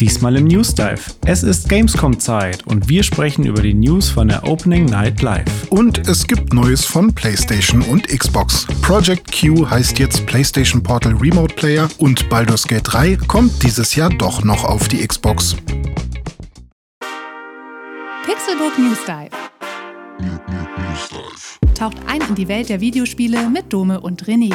Diesmal im News Dive. Es ist Gamescom-Zeit und wir sprechen über die News von der Opening Night Live. Und es gibt Neues von PlayStation und Xbox. Project Q heißt jetzt PlayStation Portal Remote Player und Baldur's Gate 3 kommt dieses Jahr doch noch auf die Xbox. Pixelbook News Dive. Taucht ein in die Welt der Videospiele mit Dome und René.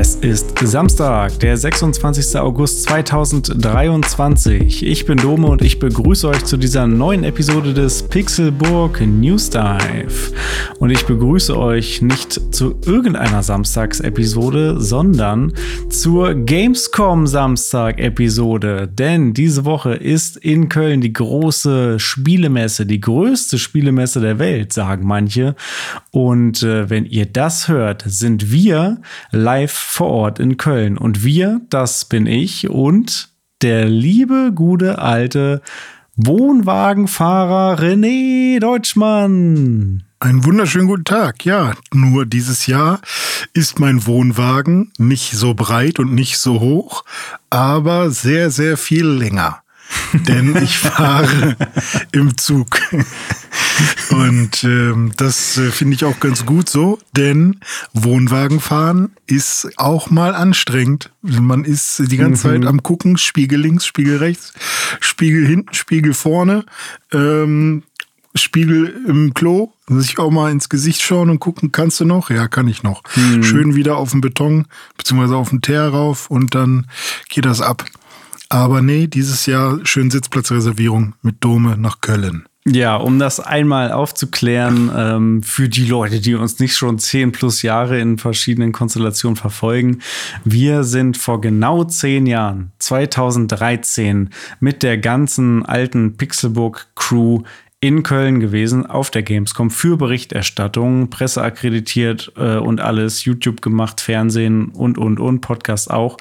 Es ist Samstag, der 26. August 2023. Ich bin Dome und ich begrüße euch zu dieser neuen Episode des Pixelburg News Dive. Und ich begrüße euch nicht zu irgendeiner Samstagsepisode, sondern zur Gamescom Samstag-Episode. Denn diese Woche ist in Köln die große Spielemesse, die größte Spielemesse der Welt, sagen manche. Und äh, wenn ihr das hört, sind wir live vor Ort in Köln. Und wir, das bin ich und der liebe, gute, alte Wohnwagenfahrer René Deutschmann. Einen wunderschönen guten Tag. Ja, nur dieses Jahr ist mein Wohnwagen nicht so breit und nicht so hoch, aber sehr, sehr viel länger. Denn ich fahre im Zug. Und ähm, das äh, finde ich auch ganz gut so, denn Wohnwagenfahren ist auch mal anstrengend. Man ist die ganze mhm. Zeit am gucken, Spiegel links, Spiegel rechts, Spiegel hinten, Spiegel vorne, ähm, Spiegel im Klo, sich auch mal ins Gesicht schauen und gucken, kannst du noch? Ja, kann ich noch. Mhm. Schön wieder auf den Beton, beziehungsweise auf den Teer rauf und dann geht das ab. Aber nee, dieses Jahr schön Sitzplatzreservierung mit Dome nach Köln. Ja, um das einmal aufzuklären, ähm, für die Leute, die uns nicht schon zehn plus Jahre in verschiedenen Konstellationen verfolgen. Wir sind vor genau zehn Jahren, 2013, mit der ganzen alten Pixelbook-Crew in Köln gewesen auf der Gamescom für Berichterstattung, Presse akkreditiert äh, und alles, YouTube gemacht, Fernsehen und, und, und, Podcast auch.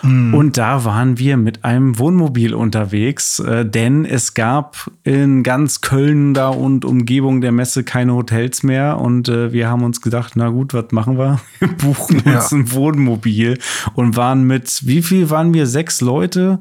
Mm. Und da waren wir mit einem Wohnmobil unterwegs, äh, denn es gab in ganz Köln da und Umgebung der Messe keine Hotels mehr und äh, wir haben uns gedacht, na gut, was machen wir? Wir buchen ja. uns ein Wohnmobil und waren mit, wie viel waren wir? Sechs Leute?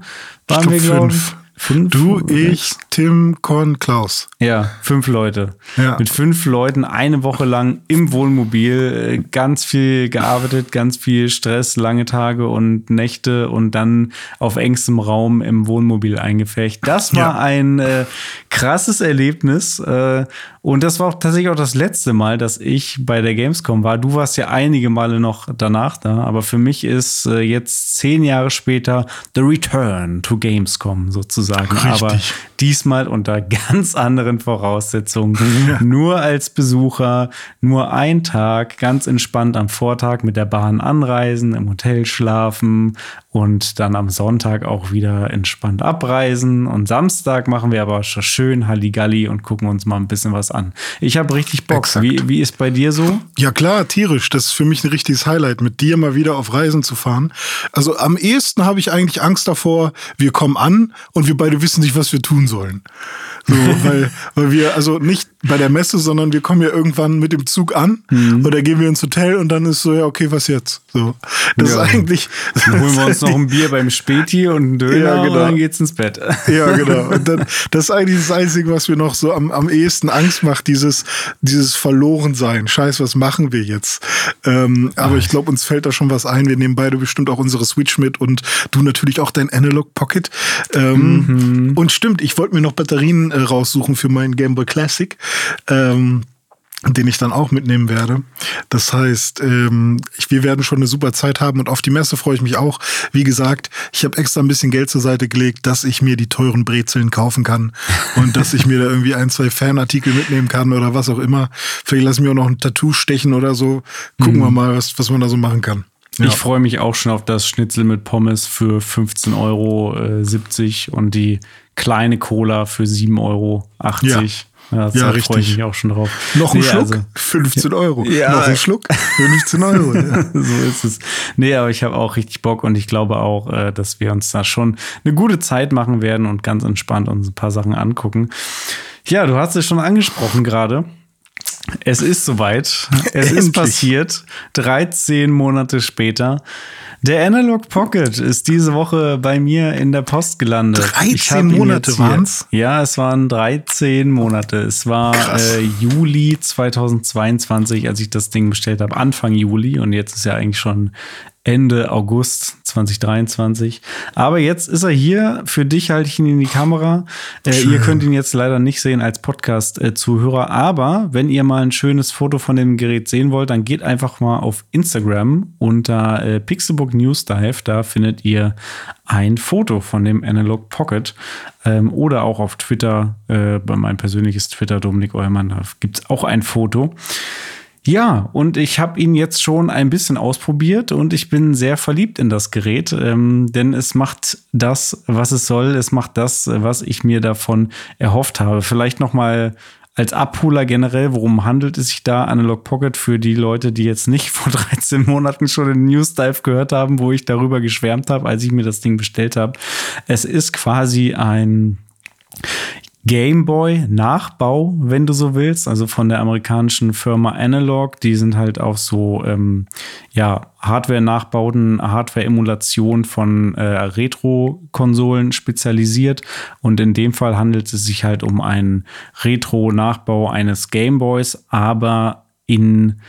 Waren wir, glaube ich? Fünf, du, ich, Tim, Con, Klaus. Ja, fünf Leute. Ja. Mit fünf Leuten eine Woche lang im Wohnmobil, äh, ganz viel gearbeitet, ganz viel Stress, lange Tage und Nächte und dann auf engstem Raum im Wohnmobil eingefecht. Das war ja. ein äh, krasses Erlebnis. Äh, und das war auch tatsächlich auch das letzte Mal, dass ich bei der Gamescom war. Du warst ja einige Male noch danach da, aber für mich ist äh, jetzt zehn Jahre später The Return to Gamescom sozusagen. Richtig. Aber diesmal unter ganz anderen Voraussetzungen. Nur als Besucher, nur ein Tag, ganz entspannt am Vortag mit der Bahn anreisen, im Hotel schlafen und dann am Sonntag auch wieder entspannt abreisen. Und Samstag machen wir aber schon schön Halligalli und gucken uns mal ein bisschen was an. Ich habe richtig Bock. Wie, wie ist bei dir so? Ja klar, tierisch. Das ist für mich ein richtiges Highlight, mit dir mal wieder auf Reisen zu fahren. Also am ehesten habe ich eigentlich Angst davor, wir kommen an und wir beide wissen nicht, was wir tun sollen. So, weil, weil wir, also nicht bei der Messe, sondern wir kommen ja irgendwann mit dem Zug an mhm. oder gehen wir ins Hotel und dann ist so, ja, okay, was jetzt? So. Das ja. ist eigentlich. Dann holen wir uns noch ein Bier beim Späti und einen Döner ja, genau. und dann geht's ins Bett. Ja, genau. Und dann, das ist eigentlich das Einzige, was mir noch so am, am ehesten Angst macht, dieses, dieses Verlorensein. Scheiß, was machen wir jetzt? Ähm, aber ich glaube, uns fällt da schon was ein. Wir nehmen beide bestimmt auch unsere Switch mit und du natürlich auch dein Analog Pocket. Ähm, mhm. Und stimmt, ich wollte mir noch Batterien äh, raussuchen für meinen Game Boy Classic. Ähm, den ich dann auch mitnehmen werde. Das heißt, ähm, ich, wir werden schon eine super Zeit haben und auf die Messe freue ich mich auch. Wie gesagt, ich habe extra ein bisschen Geld zur Seite gelegt, dass ich mir die teuren Brezeln kaufen kann und dass ich mir da irgendwie ein, zwei Fanartikel mitnehmen kann oder was auch immer. Vielleicht lasse ich mir auch noch ein Tattoo stechen oder so. Gucken mhm. wir mal, was, was man da so machen kann. Ja. Ich freue mich auch schon auf das Schnitzel mit Pommes für 15,70 Euro äh, und die kleine Cola für 7,80 Euro. Ja. Ja, ja richtig. freue ich mich auch schon drauf. Noch ein nee, Schluck? Also, 15 Euro. Ja. Noch ein Schluck? 15 Euro. Ja. so ist es. Nee, aber ich habe auch richtig Bock und ich glaube auch, äh, dass wir uns da schon eine gute Zeit machen werden und ganz entspannt uns ein paar Sachen angucken. Ja, du hast es schon angesprochen gerade. Es ist soweit. Es Endlich. ist passiert. 13 Monate später. Der Analog Pocket ist diese Woche bei mir in der Post gelandet. 13 Monate waren es? Ja, es waren 13 Monate. Es war äh, Juli 2022, als ich das Ding bestellt habe. Anfang Juli. Und jetzt ist ja eigentlich schon Ende August 2023. Aber jetzt ist er hier. Für dich halte ich ihn in die Kamera. Äh, ihr könnt ihn jetzt leider nicht sehen als Podcast-Zuhörer. Aber wenn ihr mal ein schönes Foto von dem Gerät sehen wollt, dann geht einfach mal auf Instagram unter äh, Pixelbook News Dive. Da findet ihr ein Foto von dem Analog Pocket. Ähm, oder auch auf Twitter, äh, bei meinem persönliches Twitter, Dominik Eumann, da gibt es auch ein Foto. Ja, und ich habe ihn jetzt schon ein bisschen ausprobiert und ich bin sehr verliebt in das Gerät, ähm, denn es macht das, was es soll. Es macht das, was ich mir davon erhofft habe. Vielleicht noch mal als Abholer generell, worum handelt es sich da? Analog Pocket für die Leute, die jetzt nicht vor 13 Monaten schon den News Dive gehört haben, wo ich darüber geschwärmt habe, als ich mir das Ding bestellt habe. Es ist quasi ein Gameboy-Nachbau, wenn du so willst, also von der amerikanischen Firma Analog. Die sind halt auf so ähm, ja, Hardware-Nachbauten, Hardware-Emulation von äh, Retro-Konsolen spezialisiert. Und in dem Fall handelt es sich halt um einen Retro-Nachbau eines Gameboys, aber in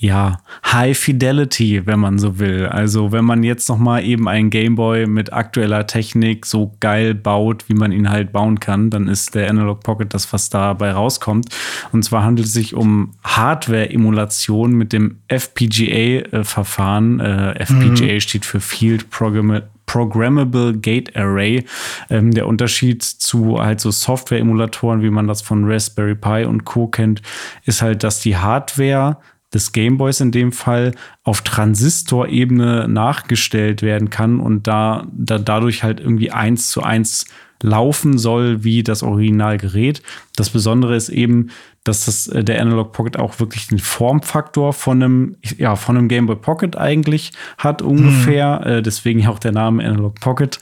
ja, High Fidelity, wenn man so will. Also wenn man jetzt noch mal eben einen Gameboy mit aktueller Technik so geil baut, wie man ihn halt bauen kann, dann ist der Analog Pocket das, was dabei rauskommt. Und zwar handelt es sich um Hardware-Emulation mit dem FPGA-Verfahren. Äh, FPGA mhm. steht für Field Programmable Programmable Gate Array. Ähm, der Unterschied zu halt so Software-Emulatoren, wie man das von Raspberry Pi und Co. kennt, ist halt, dass die Hardware des Gameboys in dem Fall auf Transistorebene nachgestellt werden kann und da, da dadurch halt irgendwie eins zu eins laufen soll wie das Originalgerät. Das Besondere ist eben, dass das, äh, der Analog Pocket auch wirklich den Formfaktor von einem, ja, von einem Game Boy Pocket eigentlich hat ungefähr. Mhm. Deswegen auch der Name Analog Pocket.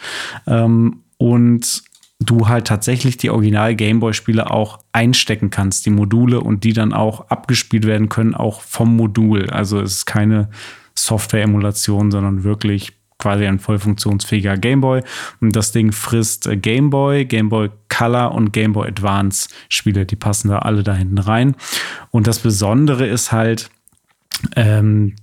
Ähm, und du halt tatsächlich die Original Gameboy-Spiele auch einstecken kannst, die Module, und die dann auch abgespielt werden können, auch vom Modul. Also es ist keine Software-Emulation, sondern wirklich quasi ein voll funktionsfähiger Gameboy. Und das Ding frisst Gameboy, Gameboy Color und Gameboy Advance Spiele. Die passen da alle da hinten rein. Und das Besondere ist halt, ähm,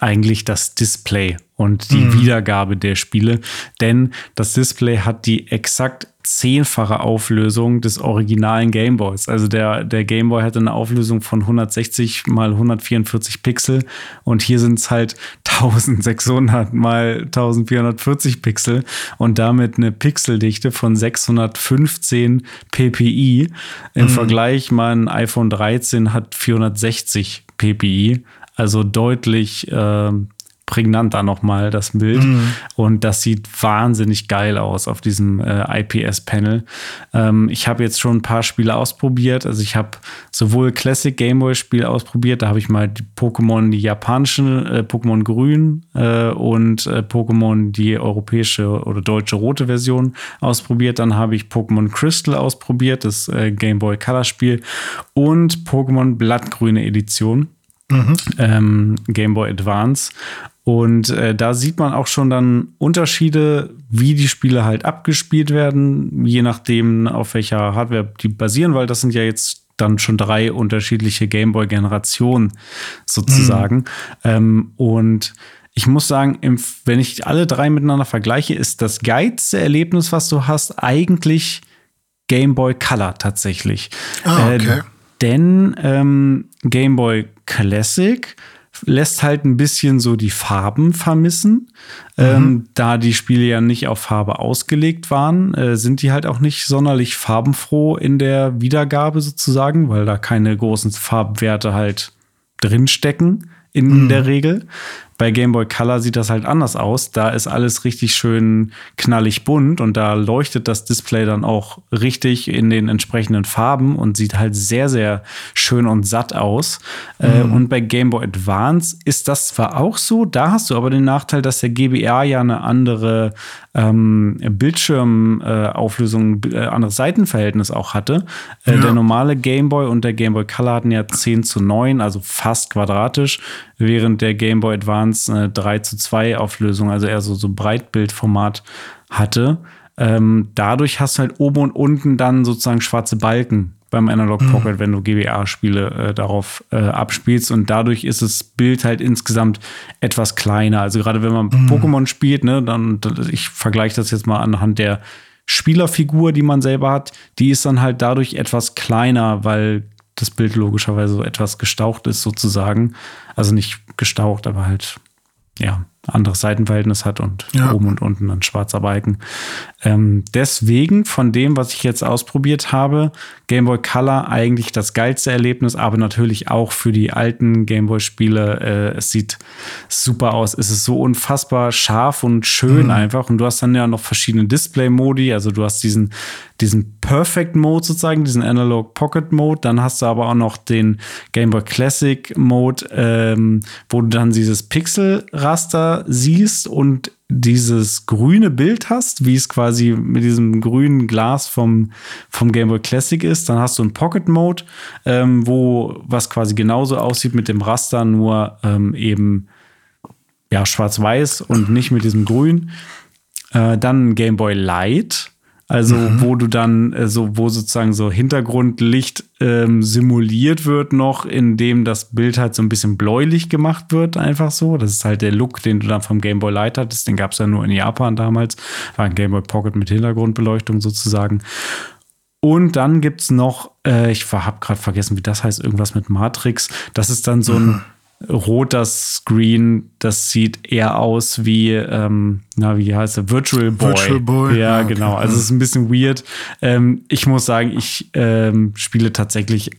eigentlich das Display und die mhm. Wiedergabe der Spiele, denn das Display hat die exakt zehnfache Auflösung des originalen Gameboys. Also der, der Gameboy hatte eine Auflösung von 160 mal 144 Pixel und hier sind es halt 1600 mal 1440 Pixel und damit eine Pixeldichte von 615 ppi. Im mhm. Vergleich, mein iPhone 13 hat 460 ppi also deutlich äh, prägnanter nochmal das Bild. Mhm. Und das sieht wahnsinnig geil aus auf diesem äh, IPS-Panel. Ähm, ich habe jetzt schon ein paar Spiele ausprobiert. Also ich habe sowohl Classic Gameboy-Spiele ausprobiert, da habe ich mal die Pokémon, die japanischen, äh, Pokémon Grün äh, und äh, Pokémon die europäische oder deutsche rote Version ausprobiert. Dann habe ich Pokémon Crystal ausprobiert, das äh, Gameboy Color-Spiel und Pokémon Blattgrüne Edition. Mhm. Ähm, Game Boy Advance. Und äh, da sieht man auch schon dann Unterschiede, wie die Spiele halt abgespielt werden, je nachdem, auf welcher Hardware die basieren, weil das sind ja jetzt dann schon drei unterschiedliche Gameboy-Generationen sozusagen. Mhm. Ähm, und ich muss sagen, wenn ich alle drei miteinander vergleiche, ist das geilste Erlebnis, was du hast, eigentlich Game Boy Color tatsächlich. Ah, äh, okay. Äh, denn ähm, Game Boy Classic lässt halt ein bisschen so die Farben vermissen. Mhm. Ähm, da die Spiele ja nicht auf Farbe ausgelegt waren, äh, sind die halt auch nicht sonderlich farbenfroh in der Wiedergabe sozusagen, weil da keine großen Farbwerte halt drinstecken in mhm. der Regel. Bei Game Boy Color sieht das halt anders aus. Da ist alles richtig schön knallig bunt und da leuchtet das Display dann auch richtig in den entsprechenden Farben und sieht halt sehr, sehr schön und satt aus. Äh, mhm. und bei Game Boy Advance ist das zwar auch so, da hast du aber den Nachteil, dass der GBA ja eine andere ähm, Bildschirmauflösung, äh, äh, anderes Seitenverhältnis auch hatte. Äh, ja. Der normale Game Boy und der Game Boy Color hatten ja 10 zu 9, also fast quadratisch, während der Game Boy Advance eine 3 zu 2 Auflösung, also eher so, so Breitbildformat hatte. Ähm, dadurch hast du halt oben und unten dann sozusagen schwarze Balken beim Analog mhm. Pocket, mhm. wenn du GBA-Spiele äh, darauf äh, abspielst. Und dadurch ist das Bild halt insgesamt etwas kleiner. Also gerade wenn man mhm. Pokémon spielt, ne, dann, ich vergleiche das jetzt mal anhand der Spielerfigur, die man selber hat, die ist dann halt dadurch etwas kleiner, weil das Bild logischerweise so etwas gestaucht ist, sozusagen. Also nicht gestaucht, aber halt, ja, anderes Seitenverhältnis hat und ja. oben und unten ein schwarzer Balken. Ähm, deswegen von dem, was ich jetzt ausprobiert habe, Game Boy Color eigentlich das geilste Erlebnis, aber natürlich auch für die alten Game Boy Spiele. Äh, es sieht super aus. Es ist so unfassbar scharf und schön mhm. einfach. Und du hast dann ja noch verschiedene Display-Modi. Also du hast diesen, diesen Perfect Mode sozusagen, diesen Analog Pocket Mode. Dann hast du aber auch noch den Game Boy Classic Mode, ähm, wo du dann dieses Pixel-Raster siehst und dieses grüne Bild hast, wie es quasi mit diesem grünen Glas vom, vom Game Boy Classic ist, dann hast du einen Pocket Mode, ähm, wo was quasi genauso aussieht mit dem Raster, nur ähm, eben ja, schwarz-weiß und nicht mit diesem Grün. Äh, dann Game Boy Light, also, mhm. wo du dann äh, so, wo sozusagen so Hintergrundlicht ähm, simuliert wird noch, indem das Bild halt so ein bisschen bläulich gemacht wird, einfach so. Das ist halt der Look, den du dann vom Game Boy Light hattest. Den gab es ja nur in Japan damals. War ein Game Boy Pocket mit Hintergrundbeleuchtung sozusagen. Und dann gibt es noch, äh, ich habe gerade vergessen, wie das heißt, irgendwas mit Matrix. Das ist dann so ein. Mhm roter Screen, das sieht eher aus wie, ähm, na, wie heißt der? Virtual Boy. Virtual Boy. Ja, okay. genau. Also es ist ein bisschen weird. Ähm, ich muss sagen, ich ähm, spiele tatsächlich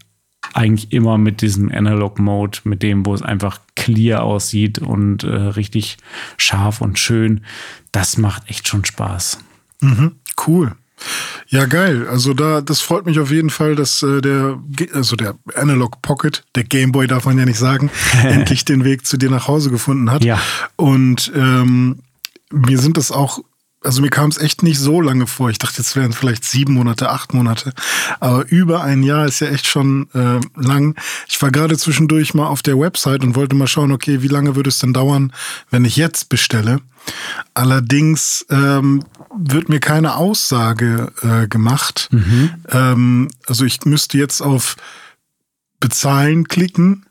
eigentlich immer mit diesem Analog Mode, mit dem, wo es einfach clear aussieht und äh, richtig scharf und schön. Das macht echt schon Spaß. Mhm, cool. Ja, geil. Also da, das freut mich auf jeden Fall, dass äh, der, also der Analog Pocket, der Gameboy darf man ja nicht sagen, endlich den Weg zu dir nach Hause gefunden hat. Ja. Und ähm, mir sind das auch also mir kam es echt nicht so lange vor. Ich dachte, jetzt wären vielleicht sieben Monate, acht Monate. Aber über ein Jahr ist ja echt schon äh, lang. Ich war gerade zwischendurch mal auf der Website und wollte mal schauen, okay, wie lange würde es denn dauern, wenn ich jetzt bestelle? Allerdings ähm, wird mir keine Aussage äh, gemacht. Mhm. Ähm, also ich müsste jetzt auf Bezahlen klicken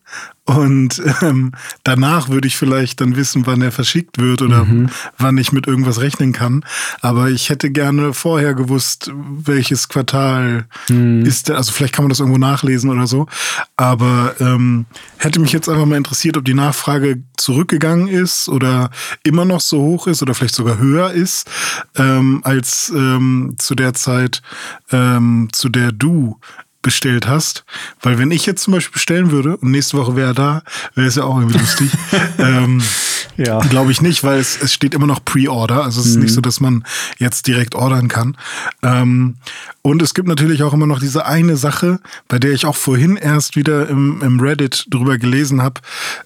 und ähm, danach würde ich vielleicht dann wissen, wann er verschickt wird oder mhm. wann ich mit irgendwas rechnen kann. Aber ich hätte gerne vorher gewusst, welches Quartal mhm. ist. Also vielleicht kann man das irgendwo nachlesen oder so. Aber ähm, hätte mich jetzt einfach mal interessiert, ob die Nachfrage zurückgegangen ist oder immer noch so hoch ist oder vielleicht sogar höher ist ähm, als ähm, zu der Zeit, ähm, zu der du bestellt hast. Weil wenn ich jetzt zum Beispiel bestellen würde und nächste Woche wäre er da, wäre es ja auch irgendwie lustig. ähm, ja. Glaube ich nicht, weil es, es steht immer noch Pre-Order. Also es ist mhm. nicht so, dass man jetzt direkt ordern kann. Ähm, und es gibt natürlich auch immer noch diese eine Sache, bei der ich auch vorhin erst wieder im, im Reddit drüber gelesen habe.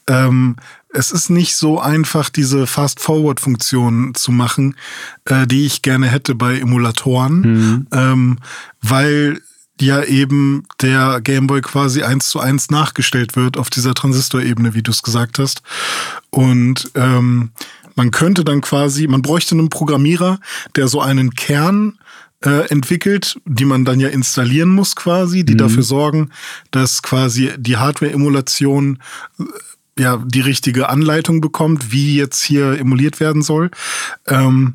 Ähm, es ist nicht so einfach, diese Fast-Forward-Funktion zu machen, äh, die ich gerne hätte bei Emulatoren, mhm. ähm, weil ja eben der Gameboy quasi eins zu eins nachgestellt wird auf dieser Transistorebene, wie du es gesagt hast. Und ähm, man könnte dann quasi, man bräuchte einen Programmierer, der so einen Kern äh, entwickelt, die man dann ja installieren muss quasi, die mhm. dafür sorgen, dass quasi die Hardware-Emulation äh, ja die richtige Anleitung bekommt, wie jetzt hier emuliert werden soll. Ähm,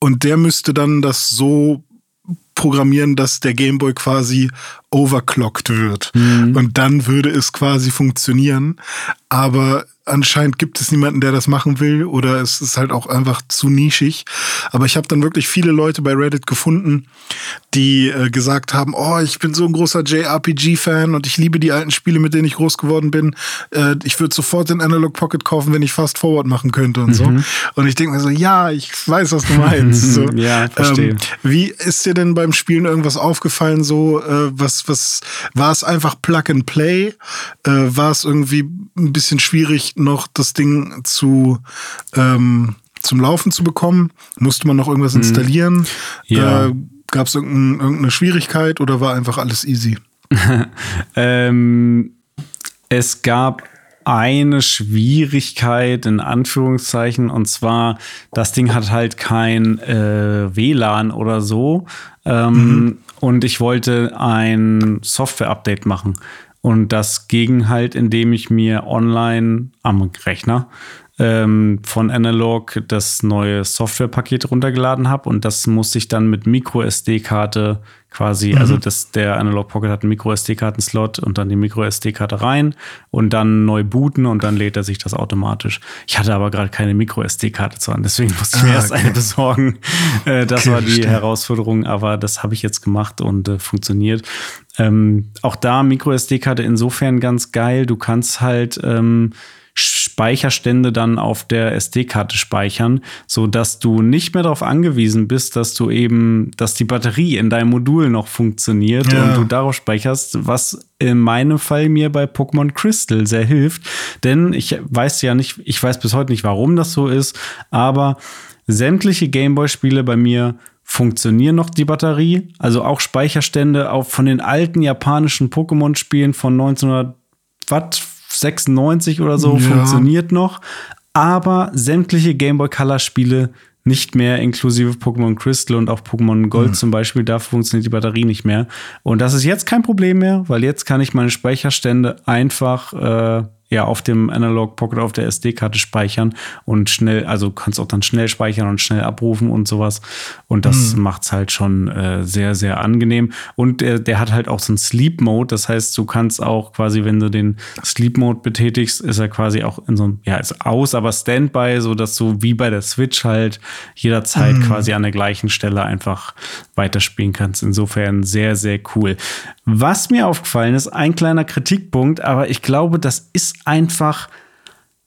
und der müsste dann das so programmieren, dass der Gameboy quasi overclockt wird. Mhm. Und dann würde es quasi funktionieren. Aber anscheinend gibt es niemanden, der das machen will oder es ist halt auch einfach zu nischig. Aber ich habe dann wirklich viele Leute bei Reddit gefunden, die äh, gesagt haben, oh, ich bin so ein großer JRPG-Fan und ich liebe die alten Spiele, mit denen ich groß geworden bin. Äh, ich würde sofort den Analog Pocket kaufen, wenn ich Fast Forward machen könnte und mhm. so. Und ich denke mir so, ja, ich weiß, was du meinst. So, ja, verstehe. Ähm, wie ist dir denn beim Spielen irgendwas aufgefallen? So, äh, was, was war es einfach Plug and Play? Äh, war es irgendwie ein bisschen schwierig, noch das Ding zu ähm, zum Laufen zu bekommen? Musste man noch irgendwas mhm. installieren? Ja. Äh, Gab es irgendein, irgendeine Schwierigkeit oder war einfach alles easy? ähm, es gab eine Schwierigkeit in Anführungszeichen und zwar das Ding hat halt kein äh, WLAN oder so ähm, mhm. und ich wollte ein Software-Update machen und das ging halt, indem ich mir online am Rechner ähm, von Analog das neue Softwarepaket runtergeladen habe und das musste ich dann mit Micro SD-Karte quasi, mhm. also das, der Analog Pocket hat einen Micro SD-Karten-Slot und dann die Micro SD-Karte rein und dann neu booten und dann lädt er sich das automatisch. Ich hatte aber gerade keine Micro SD-Karte zu an, deswegen musste ich mir ah, erst okay. eine besorgen. Äh, das okay, war die verstehe. Herausforderung, aber das habe ich jetzt gemacht und äh, funktioniert. Ähm, auch da Micro SD-Karte insofern ganz geil. Du kannst halt ähm, Speicherstände dann auf der SD-Karte speichern, so dass du nicht mehr darauf angewiesen bist, dass du eben, dass die Batterie in deinem Modul noch funktioniert ja. und du darauf speicherst, was in meinem Fall mir bei Pokémon Crystal sehr hilft, denn ich weiß ja nicht, ich weiß bis heute nicht, warum das so ist, aber sämtliche Gameboy-Spiele bei mir funktionieren noch die Batterie, also auch Speicherstände auch von den alten japanischen Pokémon-Spielen von 1900 Watt 96 oder so ja. funktioniert noch, aber sämtliche Game Boy Color Spiele nicht mehr, inklusive Pokémon Crystal und auch Pokémon Gold mhm. zum Beispiel, da funktioniert die Batterie nicht mehr. Und das ist jetzt kein Problem mehr, weil jetzt kann ich meine Speicherstände einfach äh, ja auf dem Analog Pocket auf der SD-Karte speichern und schnell, also kannst auch dann schnell speichern und schnell abrufen und sowas. Und das mhm. macht's halt schon äh, sehr, sehr angenehm. Und der, der hat halt auch so einen Sleep Mode. Das heißt, du kannst auch quasi, wenn du den Sleep Mode betätigst, ist er quasi auch in so einem, ja, ist aus, aber Standby, so dass du wie bei der Switch halt jederzeit mhm. quasi an der gleichen Stelle einfach weiterspielen kannst. Insofern sehr, sehr cool. Was mir aufgefallen ist, ein kleiner Kritikpunkt, aber ich glaube, das ist einfach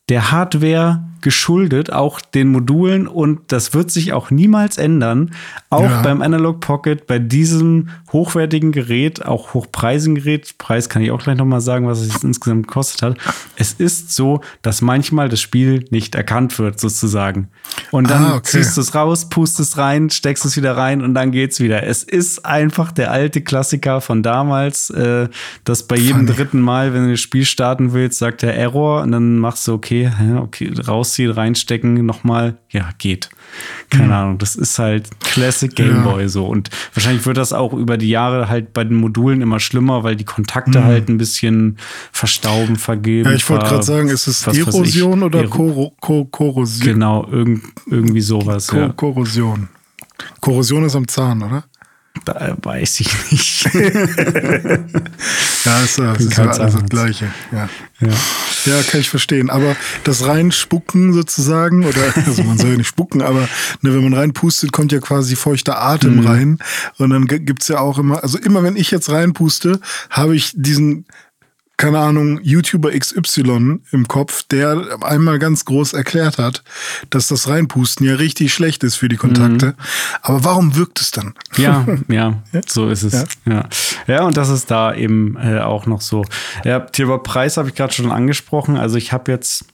der Hardware geschuldet, auch den Modulen und das wird sich auch niemals ändern. Auch ja. beim Analog Pocket, bei diesem hochwertigen Gerät, auch hochpreisigen Gerät, Preis kann ich auch gleich nochmal sagen, was es insgesamt gekostet hat. Es ist so, dass manchmal das Spiel nicht erkannt wird, sozusagen. Und dann ah, okay. ziehst du es raus, pustest rein, steckst es wieder rein und dann geht's wieder. Es ist einfach der alte Klassiker von damals, äh, dass bei jedem Funny. dritten Mal, wenn du das Spiel starten willst, sagt der Error und dann machst du okay, okay, raus rausziehen, reinstecken, nochmal, ja, geht. Keine mhm. Ahnung, das ist halt Classic Game Boy ja. so. Und wahrscheinlich wird das auch über die Jahre halt bei den Modulen immer schlimmer, weil die Kontakte mhm. halt ein bisschen verstauben, vergeben. Ja, ich wollte gerade sagen, ist es was, Erosion oder Kor Kor Korrosion? Genau, irg irgendwie sowas. Kor ja. Korrosion. Korrosion ist am Zahn, oder? Da weiß ich nicht. ja, ist, das ist ja alles das Gleiche. Ja. ja. Ja. kann ich verstehen. Aber das Reinspucken sozusagen, oder also man soll ja nicht spucken, aber ne, wenn man reinpustet, kommt ja quasi feuchter Atem mhm. rein. Und dann gibt's ja auch immer, also immer wenn ich jetzt reinpuste, habe ich diesen keine Ahnung, YouTuber XY im Kopf, der einmal ganz groß erklärt hat, dass das Reinpusten ja richtig schlecht ist für die Kontakte. Mhm. Aber warum wirkt es dann? Ja, ja, so ist es. Ja, ja. ja und das ist da eben äh, auch noch so. Ja, Thema Preis habe ich gerade schon angesprochen. Also ich habe jetzt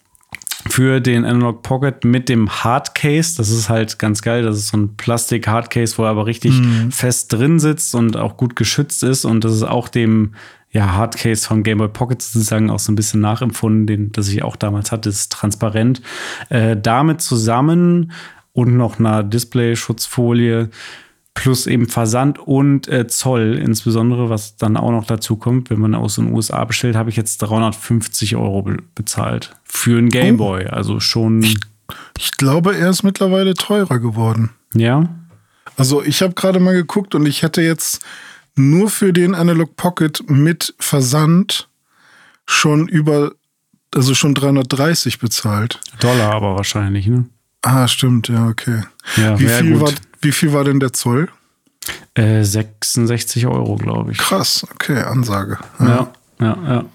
für den Analog Pocket mit dem Hardcase. Das ist halt ganz geil. Das ist so ein Plastik-Hardcase, wo er aber richtig mhm. fest drin sitzt und auch gut geschützt ist. Und das ist auch dem ja, Hardcase vom Game Boy Pocket sozusagen auch so ein bisschen nachempfunden, den, das ich auch damals hatte, ist transparent. Äh, damit zusammen und noch einer Display-Schutzfolie plus eben Versand und äh, Zoll, insbesondere, was dann auch noch dazu kommt, wenn man aus den USA bestellt, habe ich jetzt 350 Euro be bezahlt für einen Game oh. Boy. Also schon. Ich, ich glaube, er ist mittlerweile teurer geworden. Ja. Also ich habe gerade mal geguckt und ich hätte jetzt nur für den Analog Pocket mit Versand schon über also schon 330 bezahlt. Dollar aber wahrscheinlich, ne? Ah, stimmt, ja, okay. Ja, wie, viel war, wie viel war denn der Zoll? Äh, 66 Euro, glaube ich. Krass, okay, Ansage. Ja, ja, ja. Ja,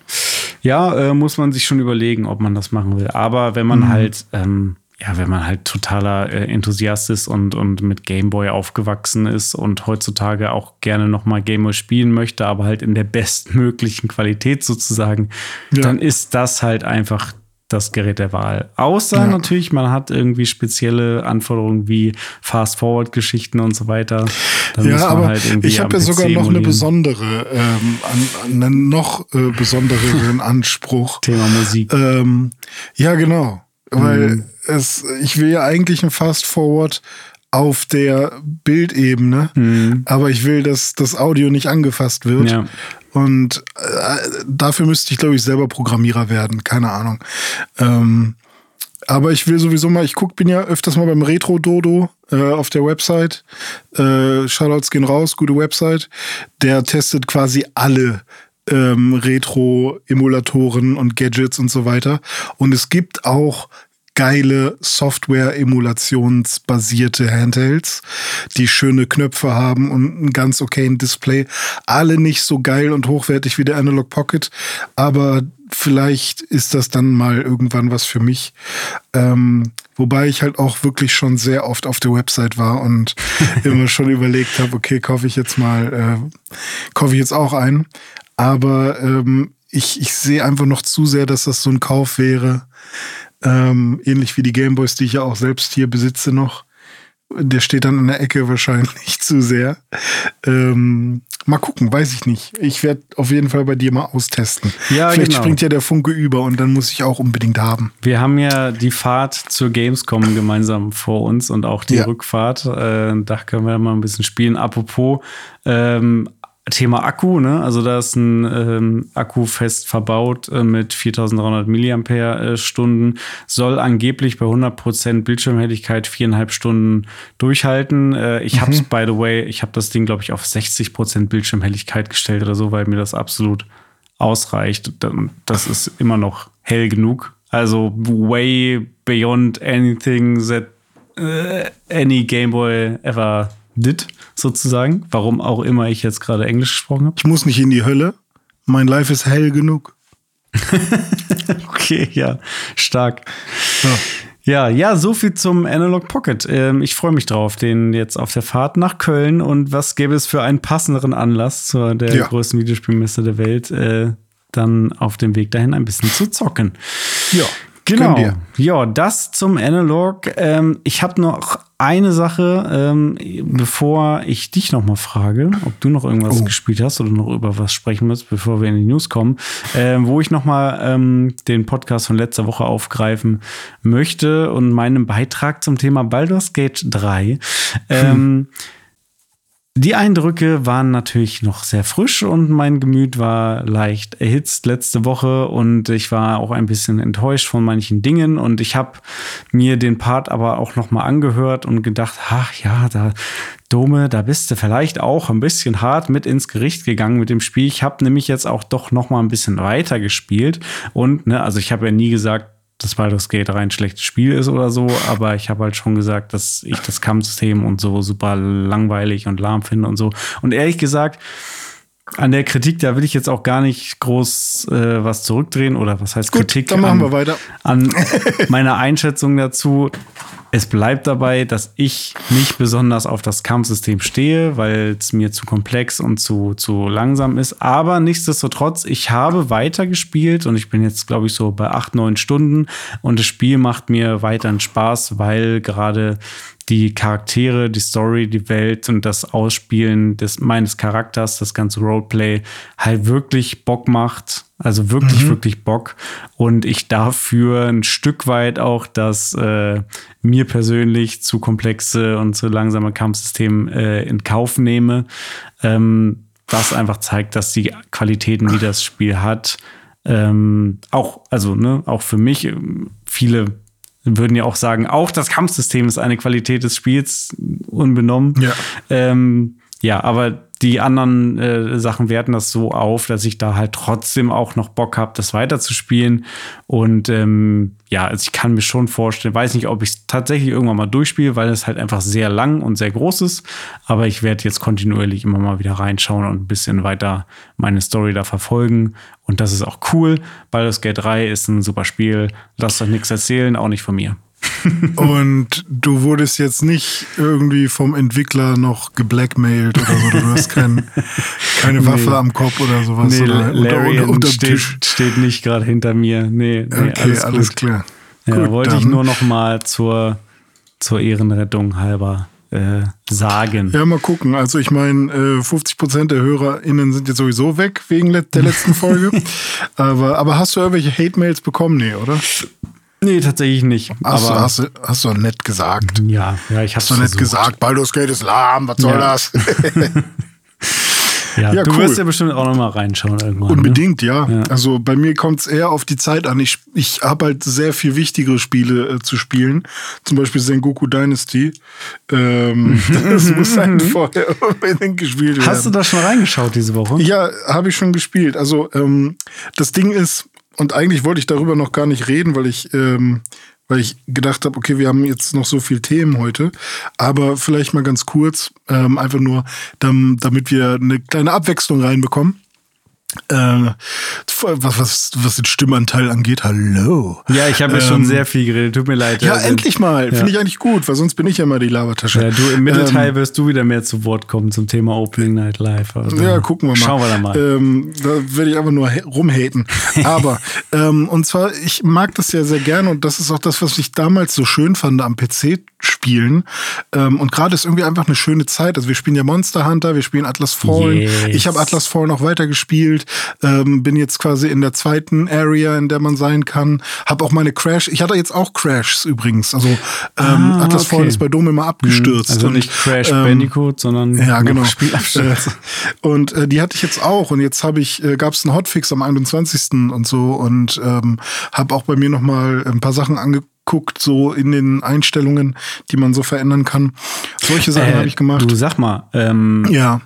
ja äh, muss man sich schon überlegen, ob man das machen will. Aber wenn man mhm. halt ähm, ja, wenn man halt totaler äh, Enthusiast ist und, und mit Gameboy aufgewachsen ist und heutzutage auch gerne nochmal Gameboy spielen möchte, aber halt in der bestmöglichen Qualität sozusagen, ja. dann ist das halt einfach das Gerät der Wahl. Außer ja. natürlich, man hat irgendwie spezielle Anforderungen wie Fast-Forward-Geschichten und so weiter. Dann ja, aber halt ich habe ja sogar noch eine besondere, ähm, einen noch äh, besondereren Anspruch. Thema Musik. Ähm, ja, genau. Weil mhm. es, ich will ja eigentlich ein Fast Forward auf der Bildebene, mhm. aber ich will, dass das Audio nicht angefasst wird. Ja. Und äh, dafür müsste ich, glaube ich, selber Programmierer werden. Keine Ahnung. Ähm, aber ich will sowieso mal, ich guck, bin ja öfters mal beim Retro Dodo äh, auf der Website. Äh, Shoutouts gehen raus, gute Website. Der testet quasi alle ähm, Retro-Emulatoren und Gadgets und so weiter. Und es gibt auch geile Software-emulationsbasierte Handhelds, die schöne Knöpfe haben und einen ganz okayen Display. Alle nicht so geil und hochwertig wie der Analog Pocket, aber vielleicht ist das dann mal irgendwann was für mich. Ähm, wobei ich halt auch wirklich schon sehr oft auf der Website war und immer schon überlegt habe, okay, kaufe ich jetzt mal, äh, kaufe ich jetzt auch ein. Aber ähm, ich, ich sehe einfach noch zu sehr, dass das so ein Kauf wäre. Ähm, ähnlich wie die Gameboys, die ich ja auch selbst hier besitze noch. Der steht dann in der Ecke wahrscheinlich zu sehr. Ähm, mal gucken, weiß ich nicht. Ich werde auf jeden Fall bei dir mal austesten. Ja, Vielleicht genau. springt ja der Funke über und dann muss ich auch unbedingt haben. Wir haben ja die Fahrt zur Gamescom gemeinsam vor uns und auch die ja. Rückfahrt. Äh, da können wir mal ein bisschen spielen. Apropos, ähm, Thema Akku, ne? Also da ist ein ähm, Akku fest verbaut äh, mit 4300 Milliampere-Stunden, soll angeblich bei 100% Bildschirmhelligkeit viereinhalb Stunden durchhalten. Äh, ich mhm. habe es, by the way, ich habe das Ding, glaube ich, auf 60% Bildschirmhelligkeit gestellt oder so, weil mir das absolut ausreicht. Das ist immer noch hell genug. Also way beyond anything that uh, any Game Boy ever did, sozusagen. Warum auch immer ich jetzt gerade Englisch gesprochen habe. Ich muss nicht in die Hölle. Mein Life ist hell genug. okay, ja, stark. Ja. Ja, ja, so viel zum Analog Pocket. Ähm, ich freue mich drauf, den jetzt auf der Fahrt nach Köln. Und was gäbe es für einen passenderen Anlass zur der ja. größten Videospielmesse der Welt, äh, dann auf dem Weg dahin ein bisschen zu zocken. Ja. Genau. Ja, das zum Analog. Ähm, ich habe noch eine Sache, ähm, bevor ich dich noch mal frage, ob du noch irgendwas oh. gespielt hast oder noch über was sprechen musst, bevor wir in die News kommen, äh, wo ich noch mal ähm, den Podcast von letzter Woche aufgreifen möchte und meinen Beitrag zum Thema Baldur's Gate 3. Ähm, hm. Die Eindrücke waren natürlich noch sehr frisch und mein Gemüt war leicht erhitzt letzte Woche und ich war auch ein bisschen enttäuscht von manchen Dingen und ich habe mir den Part aber auch noch mal angehört und gedacht, ach ja, da Dome, da bist du vielleicht auch ein bisschen hart mit ins Gericht gegangen mit dem Spiel. Ich habe nämlich jetzt auch doch noch mal ein bisschen weiter gespielt und ne, also ich habe ja nie gesagt, dass Baldur's Gate rein schlechtes Spiel ist oder so, aber ich habe halt schon gesagt, dass ich das Kampfsystem und so super langweilig und lahm finde und so. Und ehrlich gesagt, an der Kritik, da will ich jetzt auch gar nicht groß äh, was zurückdrehen oder was heißt Gut, Kritik. Dann machen an, wir weiter. An meiner Einschätzung dazu. Es bleibt dabei, dass ich nicht besonders auf das Kampfsystem stehe, weil es mir zu komplex und zu, zu langsam ist. Aber nichtsdestotrotz, ich habe weitergespielt und ich bin jetzt, glaube ich, so bei acht, neun Stunden und das Spiel macht mir weiterhin Spaß, weil gerade die Charaktere, die Story, die Welt und das Ausspielen des, meines Charakters, das ganze Roleplay halt wirklich Bock macht. Also wirklich, mhm. wirklich Bock. Und ich dafür ein Stück weit auch das äh, mir persönlich zu komplexe und zu langsame Kampfsystem äh, in Kauf nehme. Ähm, was einfach zeigt, dass die Qualitäten, die das Spiel hat, ähm, auch, also, ne, auch für mich, ähm, viele würden ja auch sagen, auch das Kampfsystem ist eine Qualität des Spiels, unbenommen. Ja, ähm, ja aber die anderen äh, Sachen werten das so auf, dass ich da halt trotzdem auch noch Bock habe, das weiterzuspielen. Und ähm, ja, also ich kann mir schon vorstellen, weiß nicht, ob ich es tatsächlich irgendwann mal durchspiele, weil es halt einfach sehr lang und sehr groß ist. Aber ich werde jetzt kontinuierlich immer mal wieder reinschauen und ein bisschen weiter meine Story da verfolgen. Und das ist auch cool. Baldur's Gate 3 ist ein super Spiel. Lasst euch nichts erzählen, auch nicht von mir. Und du wurdest jetzt nicht irgendwie vom Entwickler noch geblackmailt oder so. Du hast kein, keine Waffe nee. am Kopf oder sowas. Nee, oder Larry unter, unter steht, Tisch. steht nicht gerade hinter mir. Nee, nee okay, alles, alles klar. Ja, gut, wollte ich nur noch mal zur, zur Ehrenrettung halber äh, sagen. Ja, mal gucken. Also ich meine, äh, 50 Prozent der HörerInnen sind jetzt sowieso weg wegen der letzten Folge. aber, aber hast du irgendwelche Hate-Mails bekommen? Nee, oder? Nee, tatsächlich nicht. Hast, aber hast, hast du nett gesagt. Ja, ja, ich hab's Hast du nett gesagt, Baldur's Gate ist lahm, was soll ja. das? Ja, ja, du cool. wirst ja bestimmt auch noch mal reinschauen irgendwann. Ne? Unbedingt, ne? ja. ja. Also bei mir kommt es eher auf die Zeit an. Ich, ich habe halt sehr viel wichtigere Spiele äh, zu spielen. Zum Beispiel Sengoku Dynasty. Ähm, das muss halt vorher unbedingt gespielt werden. Hast du da schon reingeschaut diese Woche? Ja, habe ich schon gespielt. Also ähm, das Ding ist, und eigentlich wollte ich darüber noch gar nicht reden, weil ich ähm, weil ich gedacht habe, okay, wir haben jetzt noch so viele Themen heute, aber vielleicht mal ganz kurz, ähm, einfach nur, damit wir eine kleine Abwechslung reinbekommen. Äh, was, was, was den Stimmanteil angeht, hallo. Ja, ich habe ja ähm, schon sehr viel geredet, tut mir leid. Ja, also, endlich mal. Ja. Finde ich eigentlich gut, weil sonst bin ich ja immer die Labertasche. Ja, du, im Mittelteil ähm, wirst du wieder mehr zu Wort kommen zum Thema Opening Night Live. Also, ja, gucken wir mal. Schauen wir da mal. Ähm, da werde ich einfach nur rumhaten. Aber, ähm, und zwar, ich mag das ja sehr gerne und das ist auch das, was ich damals so schön fand am PC spielen. Ähm, und gerade ist irgendwie einfach eine schöne Zeit. Also wir spielen ja Monster Hunter, wir spielen Atlas Fallen. Yes. Ich habe Atlas Fallen auch weiter gespielt, ähm, bin jetzt quasi in der zweiten Area, in der man sein kann. Habe auch meine Crash. Ich hatte jetzt auch Crashs übrigens. Also ähm, ah, Atlas okay. Fallen ist bei Dome immer abgestürzt. Also und, nicht Crash ähm, Bandicoot, sondern ja genau Spielabsturz. Äh, und äh, die hatte ich jetzt auch. Und jetzt habe ich äh, gab es einen Hotfix am 21. und so und ähm, habe auch bei mir noch mal ein paar Sachen angeguckt guckt, so in den Einstellungen, die man so verändern kann. Solche Sachen äh, habe ich gemacht. Du sag mal, ähm, ja.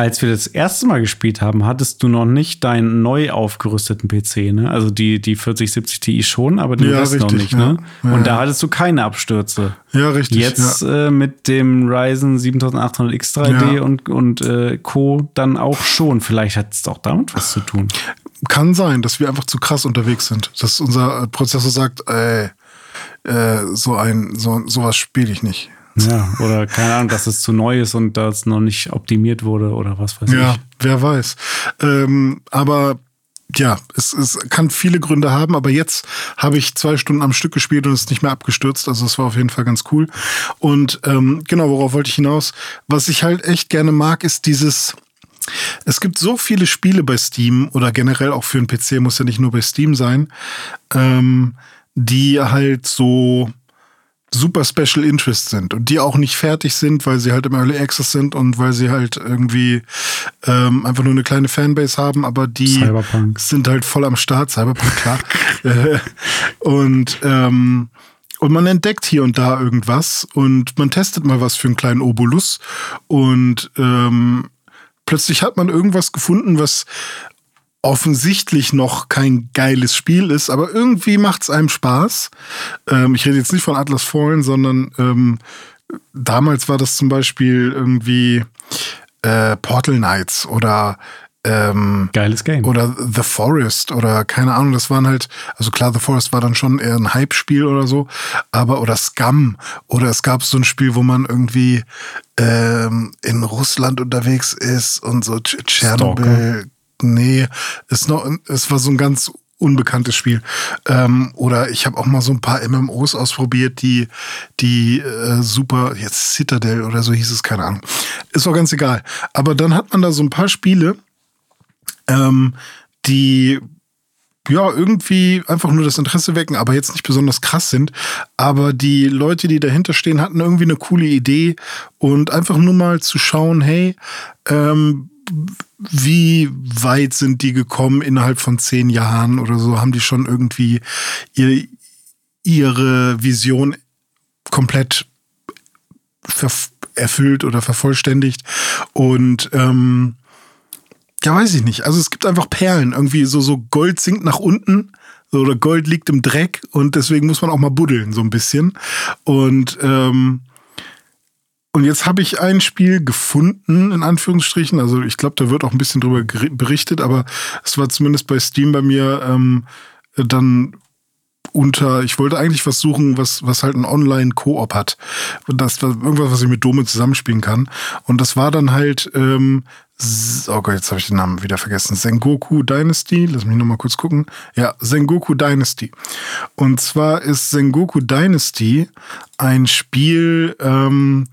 Als wir das erste Mal gespielt haben, hattest du noch nicht deinen neu aufgerüsteten PC, ne? Also die, die 4070 Ti schon, aber den ja, Rest richtig, noch nicht, ne? Ja, Und da hattest du keine Abstürze. Ja, richtig. Jetzt äh, mit dem Ryzen 7800 X3D und, und äh, Co. dann auch schon. Vielleicht hat es auch damit was zu tun. Kann sein, dass wir einfach zu krass unterwegs sind. Dass unser Prozessor sagt, ey, äh, so ein, so, sowas spiele ich nicht. Ja, oder keine Ahnung, dass es zu neu ist und das noch nicht optimiert wurde oder was weiß ja, ich. Ja, wer weiß. Ähm, aber ja, es, es kann viele Gründe haben, aber jetzt habe ich zwei Stunden am Stück gespielt und es ist nicht mehr abgestürzt. Also es war auf jeden Fall ganz cool. Und ähm, genau, worauf wollte ich hinaus? Was ich halt echt gerne mag, ist dieses. Es gibt so viele Spiele bei Steam oder generell auch für einen PC, muss ja nicht nur bei Steam sein. Ähm, die halt so super Special Interest sind und die auch nicht fertig sind, weil sie halt im Early Access sind und weil sie halt irgendwie ähm, einfach nur eine kleine Fanbase haben, aber die Cyberpunk. sind halt voll am Start, Cyberpunk, klar. Äh, und ähm, und man entdeckt hier und da irgendwas und man testet mal was für einen kleinen Obolus und ähm, plötzlich hat man irgendwas gefunden, was offensichtlich noch kein geiles Spiel ist, aber irgendwie macht es einem Spaß. Ähm, ich rede jetzt nicht von Atlas Fallen, sondern ähm, damals war das zum Beispiel irgendwie äh, Portal Knights oder ähm, Geiles Game. Oder The Forest oder keine Ahnung, das waren halt, also klar, The Forest war dann schon eher ein Hype-Spiel oder so, aber oder Scum oder es gab so ein Spiel, wo man irgendwie ähm, in Russland unterwegs ist und so Tschernobyl, nee, ist noch, es war so ein ganz unbekanntes Spiel. Ähm, oder ich habe auch mal so ein paar MMOs ausprobiert, die, die äh, super, jetzt Citadel oder so hieß es, keine Ahnung. Ist auch ganz egal. Aber dann hat man da so ein paar Spiele, ähm, die ja, irgendwie einfach nur das Interesse wecken, aber jetzt nicht besonders krass sind. Aber die Leute, die dahinter stehen, hatten irgendwie eine coole Idee und einfach nur mal zu schauen, hey, ähm, wie weit sind die gekommen innerhalb von zehn Jahren oder so? Haben die schon irgendwie ihr, ihre Vision komplett erfüllt oder vervollständigt. Und ähm, ja, weiß ich nicht. Also es gibt einfach Perlen. Irgendwie so, so Gold sinkt nach unten. Oder Gold liegt im Dreck und deswegen muss man auch mal buddeln, so ein bisschen. Und ähm, und jetzt habe ich ein Spiel gefunden, in Anführungsstrichen. Also ich glaube, da wird auch ein bisschen drüber berichtet, aber es war zumindest bei Steam bei mir ähm, dann unter, ich wollte eigentlich was suchen, was, was halt ein Online-Koop hat. Das war irgendwas, was ich mit Dome zusammenspielen kann. Und das war dann halt, ähm, oh Gott, jetzt habe ich den Namen wieder vergessen. Sengoku Dynasty, lass mich nochmal kurz gucken. Ja, Sengoku Dynasty. Und zwar ist Sengoku Dynasty ein Spiel, ähm,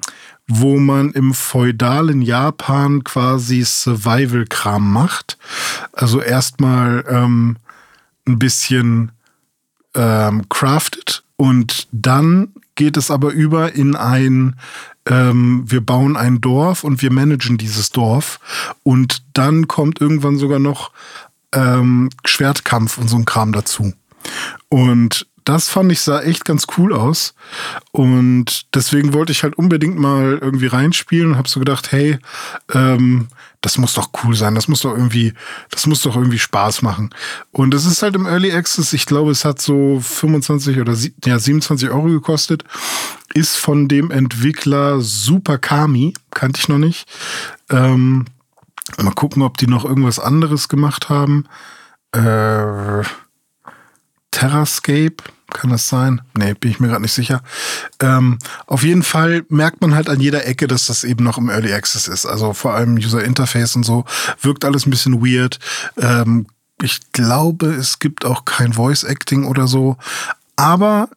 wo man im feudalen Japan quasi Survival-Kram macht. Also erstmal ähm, ein bisschen ähm, craftet und dann geht es aber über in ein, ähm, wir bauen ein Dorf und wir managen dieses Dorf und dann kommt irgendwann sogar noch ähm, Schwertkampf und so ein Kram dazu. Und das fand ich sah echt ganz cool aus und deswegen wollte ich halt unbedingt mal irgendwie reinspielen und habe so gedacht, hey, ähm, das muss doch cool sein, das muss doch irgendwie, das muss doch irgendwie Spaß machen. Und es ist halt im Early Access, ich glaube, es hat so 25 oder ja, 27 Euro gekostet, ist von dem Entwickler Super Kami, kannte ich noch nicht. Ähm, mal gucken, ob die noch irgendwas anderes gemacht haben. Äh, Terrascape, kann das sein? Nee, bin ich mir gerade nicht sicher. Ähm, auf jeden Fall merkt man halt an jeder Ecke, dass das eben noch im Early Access ist. Also vor allem User Interface und so. Wirkt alles ein bisschen weird. Ähm, ich glaube, es gibt auch kein Voice Acting oder so. Aber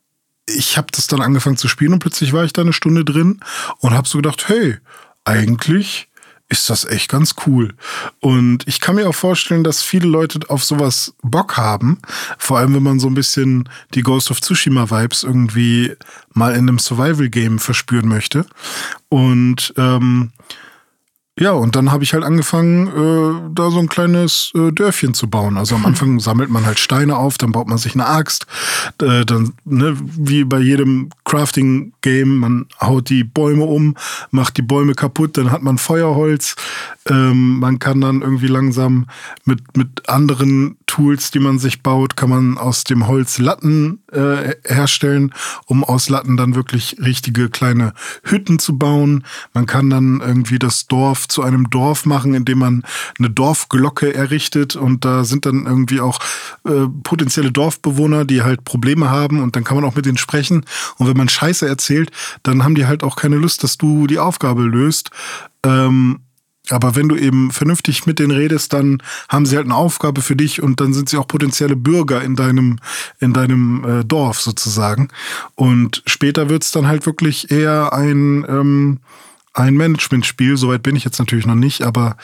ich habe das dann angefangen zu spielen und plötzlich war ich da eine Stunde drin und habe so gedacht, hey, eigentlich ist das echt ganz cool. Und ich kann mir auch vorstellen, dass viele Leute auf sowas Bock haben. Vor allem, wenn man so ein bisschen die Ghost of Tsushima Vibes irgendwie mal in einem Survival Game verspüren möchte. Und ähm, ja, und dann habe ich halt angefangen, äh, da so ein kleines äh, Dörfchen zu bauen. Also am Anfang sammelt man halt Steine auf, dann baut man sich eine Axt. Äh, dann, ne, wie bei jedem Crafting-Game, man haut die Bäume um, macht die Bäume kaputt, dann hat man Feuerholz. Ähm, man kann dann irgendwie langsam mit, mit anderen Tools, die man sich baut, kann man aus dem Holz Latten äh, herstellen, um aus Latten dann wirklich richtige kleine Hütten zu bauen. Man kann dann irgendwie das Dorf zu einem Dorf machen, indem man eine Dorfglocke errichtet und da sind dann irgendwie auch äh, potenzielle Dorfbewohner, die halt Probleme haben und dann kann man auch mit denen sprechen. Und wenn man Scheiße erzählt, dann haben die halt auch keine Lust, dass du die Aufgabe löst. Ähm, aber wenn du eben vernünftig mit denen redest, dann haben sie halt eine Aufgabe für dich und dann sind sie auch potenzielle Bürger in deinem, in deinem äh, Dorf sozusagen. Und später wird's dann halt wirklich eher ein, ähm, ein Management-Spiel. Soweit bin ich jetzt natürlich noch nicht, aber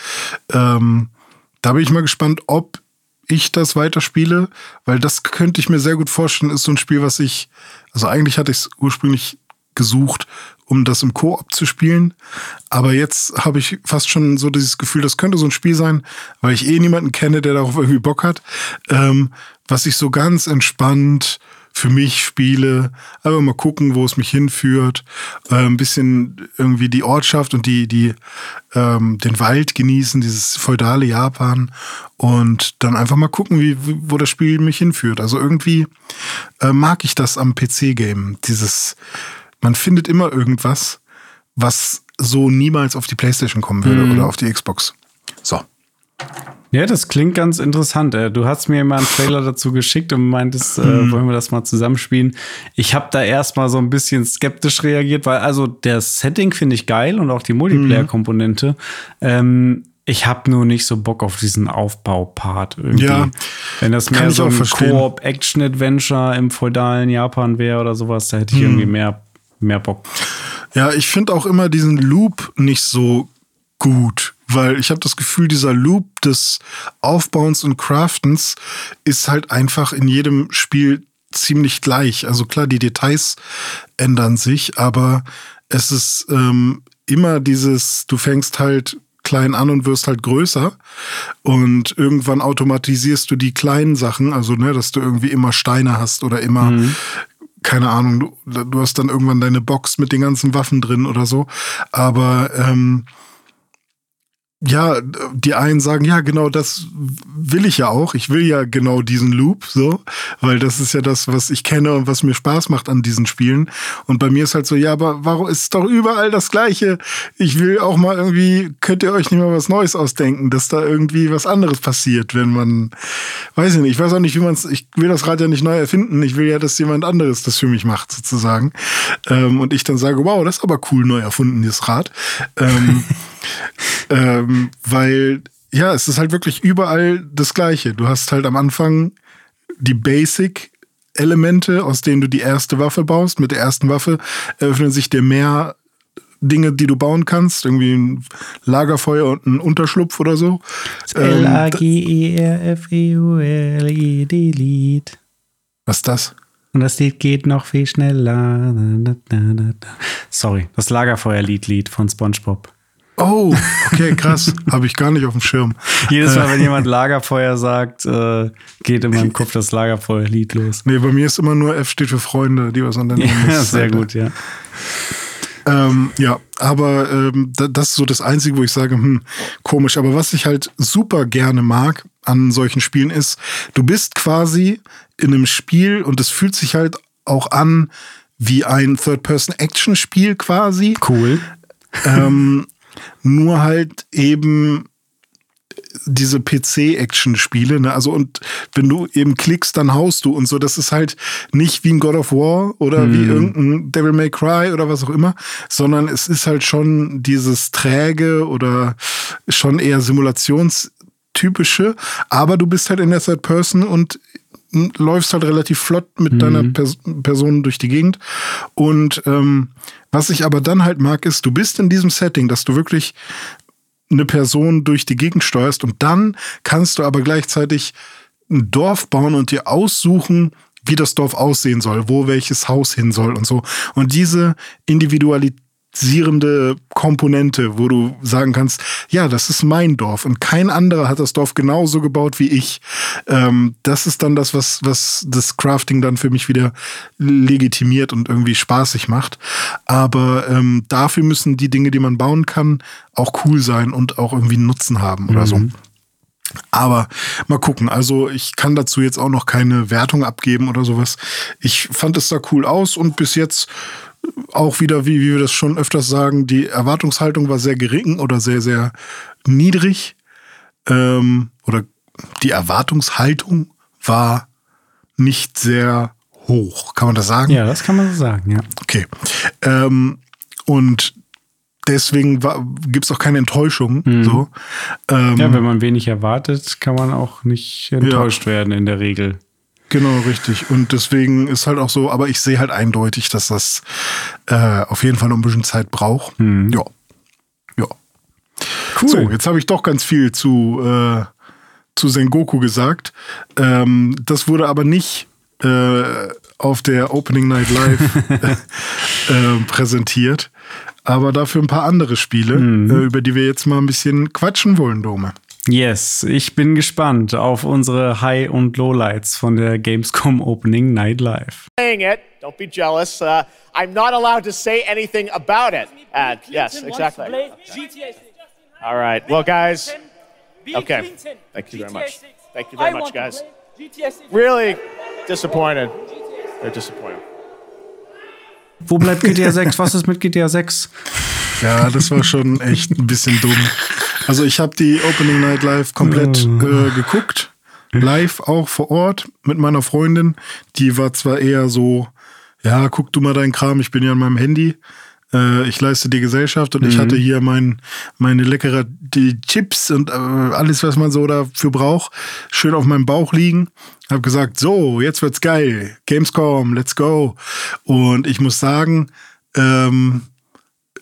ähm, da bin ich mal gespannt, ob ich das weiterspiele, weil das könnte ich mir sehr gut vorstellen, ist so ein Spiel, was ich, also eigentlich hatte ich es ursprünglich gesucht, um das im Koop zu spielen. Aber jetzt habe ich fast schon so dieses Gefühl, das könnte so ein Spiel sein, weil ich eh niemanden kenne, der darauf irgendwie Bock hat, ähm, was ich so ganz entspannt für mich spiele, einfach mal gucken, wo es mich hinführt, äh, ein bisschen irgendwie die Ortschaft und die, die, ähm, den Wald genießen, dieses feudale Japan und dann einfach mal gucken, wie, wo das Spiel mich hinführt. Also irgendwie äh, mag ich das am PC-Game, dieses, man findet immer irgendwas, was so niemals auf die Playstation kommen würde mhm. oder auf die Xbox. So. Ja, das klingt ganz interessant. Du hast mir mal einen Trailer dazu geschickt und meintest, äh, mhm. äh, wollen wir das mal zusammenspielen. Ich habe da erstmal so ein bisschen skeptisch reagiert, weil also der Setting finde ich geil und auch die Multiplayer-Komponente. Ähm, ich habe nur nicht so Bock auf diesen Aufbaupart irgendwie. Ja, Wenn das mehr so ein Koop-Action-Adventure im feudalen Japan wäre oder sowas, da hätte ich mhm. irgendwie mehr, mehr Bock. Ja, ich finde auch immer diesen Loop nicht so gut weil ich habe das Gefühl, dieser Loop des Aufbauens und Craftens ist halt einfach in jedem Spiel ziemlich gleich. Also klar, die Details ändern sich, aber es ist ähm, immer dieses, du fängst halt klein an und wirst halt größer und irgendwann automatisierst du die kleinen Sachen, also ne, dass du irgendwie immer Steine hast oder immer mhm keine Ahnung, du, du hast dann irgendwann deine Box mit den ganzen Waffen drin oder so. Aber ähm, ja, die einen sagen, ja, genau das will ich ja auch. Ich will ja genau diesen Loop, so, weil das ist ja das, was ich kenne und was mir Spaß macht an diesen Spielen. Und bei mir ist halt so, ja, aber warum ist doch überall das Gleiche? Ich will auch mal irgendwie, könnt ihr euch nicht mal was Neues ausdenken, dass da irgendwie was anderes passiert, wenn man, weiß ich nicht, ich weiß auch nicht, wie man es, ich will das Rad ja nicht neu erfinden. Ich will ja, dass jemand anderes das für mich macht, sozusagen. Ähm, und ich dann sage, wow, das ist aber cool neu erfunden, dieses Rad. Ähm, ähm, weil, ja, es ist halt wirklich überall das Gleiche. Du hast halt am Anfang die Basic Elemente, aus denen du die erste Waffe baust. Mit der ersten Waffe eröffnen sich dir mehr Dinge, die du bauen kannst. Irgendwie ein Lagerfeuer und ein Unterschlupf oder so. L-A-G-E-R-F-E-U-L-E-D-Lied. Was ist das? Und das Lied geht noch viel schneller. Sorry, das Lagerfeuerlied-Lied von SpongeBob. Oh, okay, krass. Habe ich gar nicht auf dem Schirm. Jedes Mal, wenn jemand Lagerfeuer sagt, äh, geht in meinem Kopf das Lagerfeuerlied los. Nee, bei mir ist immer nur F steht für Freunde, die was unternehmen. Ja, sehr gut, ja. Ähm, ja, aber ähm, das ist so das Einzige, wo ich sage, hm, komisch. Aber was ich halt super gerne mag an solchen Spielen ist, du bist quasi in einem Spiel und es fühlt sich halt auch an wie ein Third-Person-Action-Spiel quasi. Cool. Ähm, nur halt eben diese PC-Action-Spiele, ne? Also und wenn du eben klickst, dann haust du und so. Das ist halt nicht wie ein God of War oder hm. wie irgendein Devil May Cry oder was auch immer, sondern es ist halt schon dieses träge oder schon eher simulationstypische. Aber du bist halt in der Third Person und läufst halt relativ flott mit mhm. deiner Pers Person durch die Gegend. Und ähm, was ich aber dann halt mag, ist, du bist in diesem Setting, dass du wirklich eine Person durch die Gegend steuerst und dann kannst du aber gleichzeitig ein Dorf bauen und dir aussuchen, wie das Dorf aussehen soll, wo welches Haus hin soll und so. Und diese Individualität sierende Komponente, wo du sagen kannst, ja, das ist mein Dorf und kein anderer hat das Dorf genauso gebaut wie ich. Ähm, das ist dann das, was, was das Crafting dann für mich wieder legitimiert und irgendwie spaßig macht. Aber ähm, dafür müssen die Dinge, die man bauen kann, auch cool sein und auch irgendwie einen Nutzen haben oder mhm. so. Aber mal gucken. Also ich kann dazu jetzt auch noch keine Wertung abgeben oder sowas. Ich fand es da cool aus und bis jetzt auch wieder, wie, wie wir das schon öfters sagen, die Erwartungshaltung war sehr gering oder sehr, sehr niedrig. Ähm, oder die Erwartungshaltung war nicht sehr hoch. Kann man das sagen? Ja, das kann man so sagen, ja. Okay. Ähm, und deswegen gibt es auch keine Enttäuschung. Mhm. So. Ähm, ja, wenn man wenig erwartet, kann man auch nicht enttäuscht ja. werden in der Regel. Genau, richtig. Und deswegen ist halt auch so, aber ich sehe halt eindeutig, dass das äh, auf jeden Fall noch ein bisschen Zeit braucht. Mhm. Ja. Ja. Cool. So, jetzt habe ich doch ganz viel zu, äh, zu Sengoku gesagt. Ähm, das wurde aber nicht äh, auf der Opening Night Live äh, präsentiert, aber dafür ein paar andere Spiele, mhm. Äh, über die wir jetzt mal ein bisschen quatschen wollen, Dome. Yes, ich bin gespannt auf unsere High- und Lowlights von der Gamescom Opening Night Live. Playing it, don't be jealous. Uh, I'm not allowed to say anything about it. Uh, yes, exactly. All right, well, guys. Okay, thank you very much. Thank you very much, guys. Really disappointed. They're disappointed. Wo bleibt GTA 6? Was ist mit GTA 6? Ja, das war schon echt ein bisschen dumm. Also ich habe die Opening Night Live komplett äh, geguckt. Live auch vor Ort mit meiner Freundin. Die war zwar eher so, ja, guck du mal deinen Kram, ich bin ja an meinem Handy. Äh, ich leiste dir Gesellschaft und mhm. ich hatte hier mein, meine leckere die Chips und äh, alles, was man so dafür braucht, schön auf meinem Bauch liegen. Hab gesagt, so, jetzt wird's geil. Gamescom, let's go. Und ich muss sagen, ähm,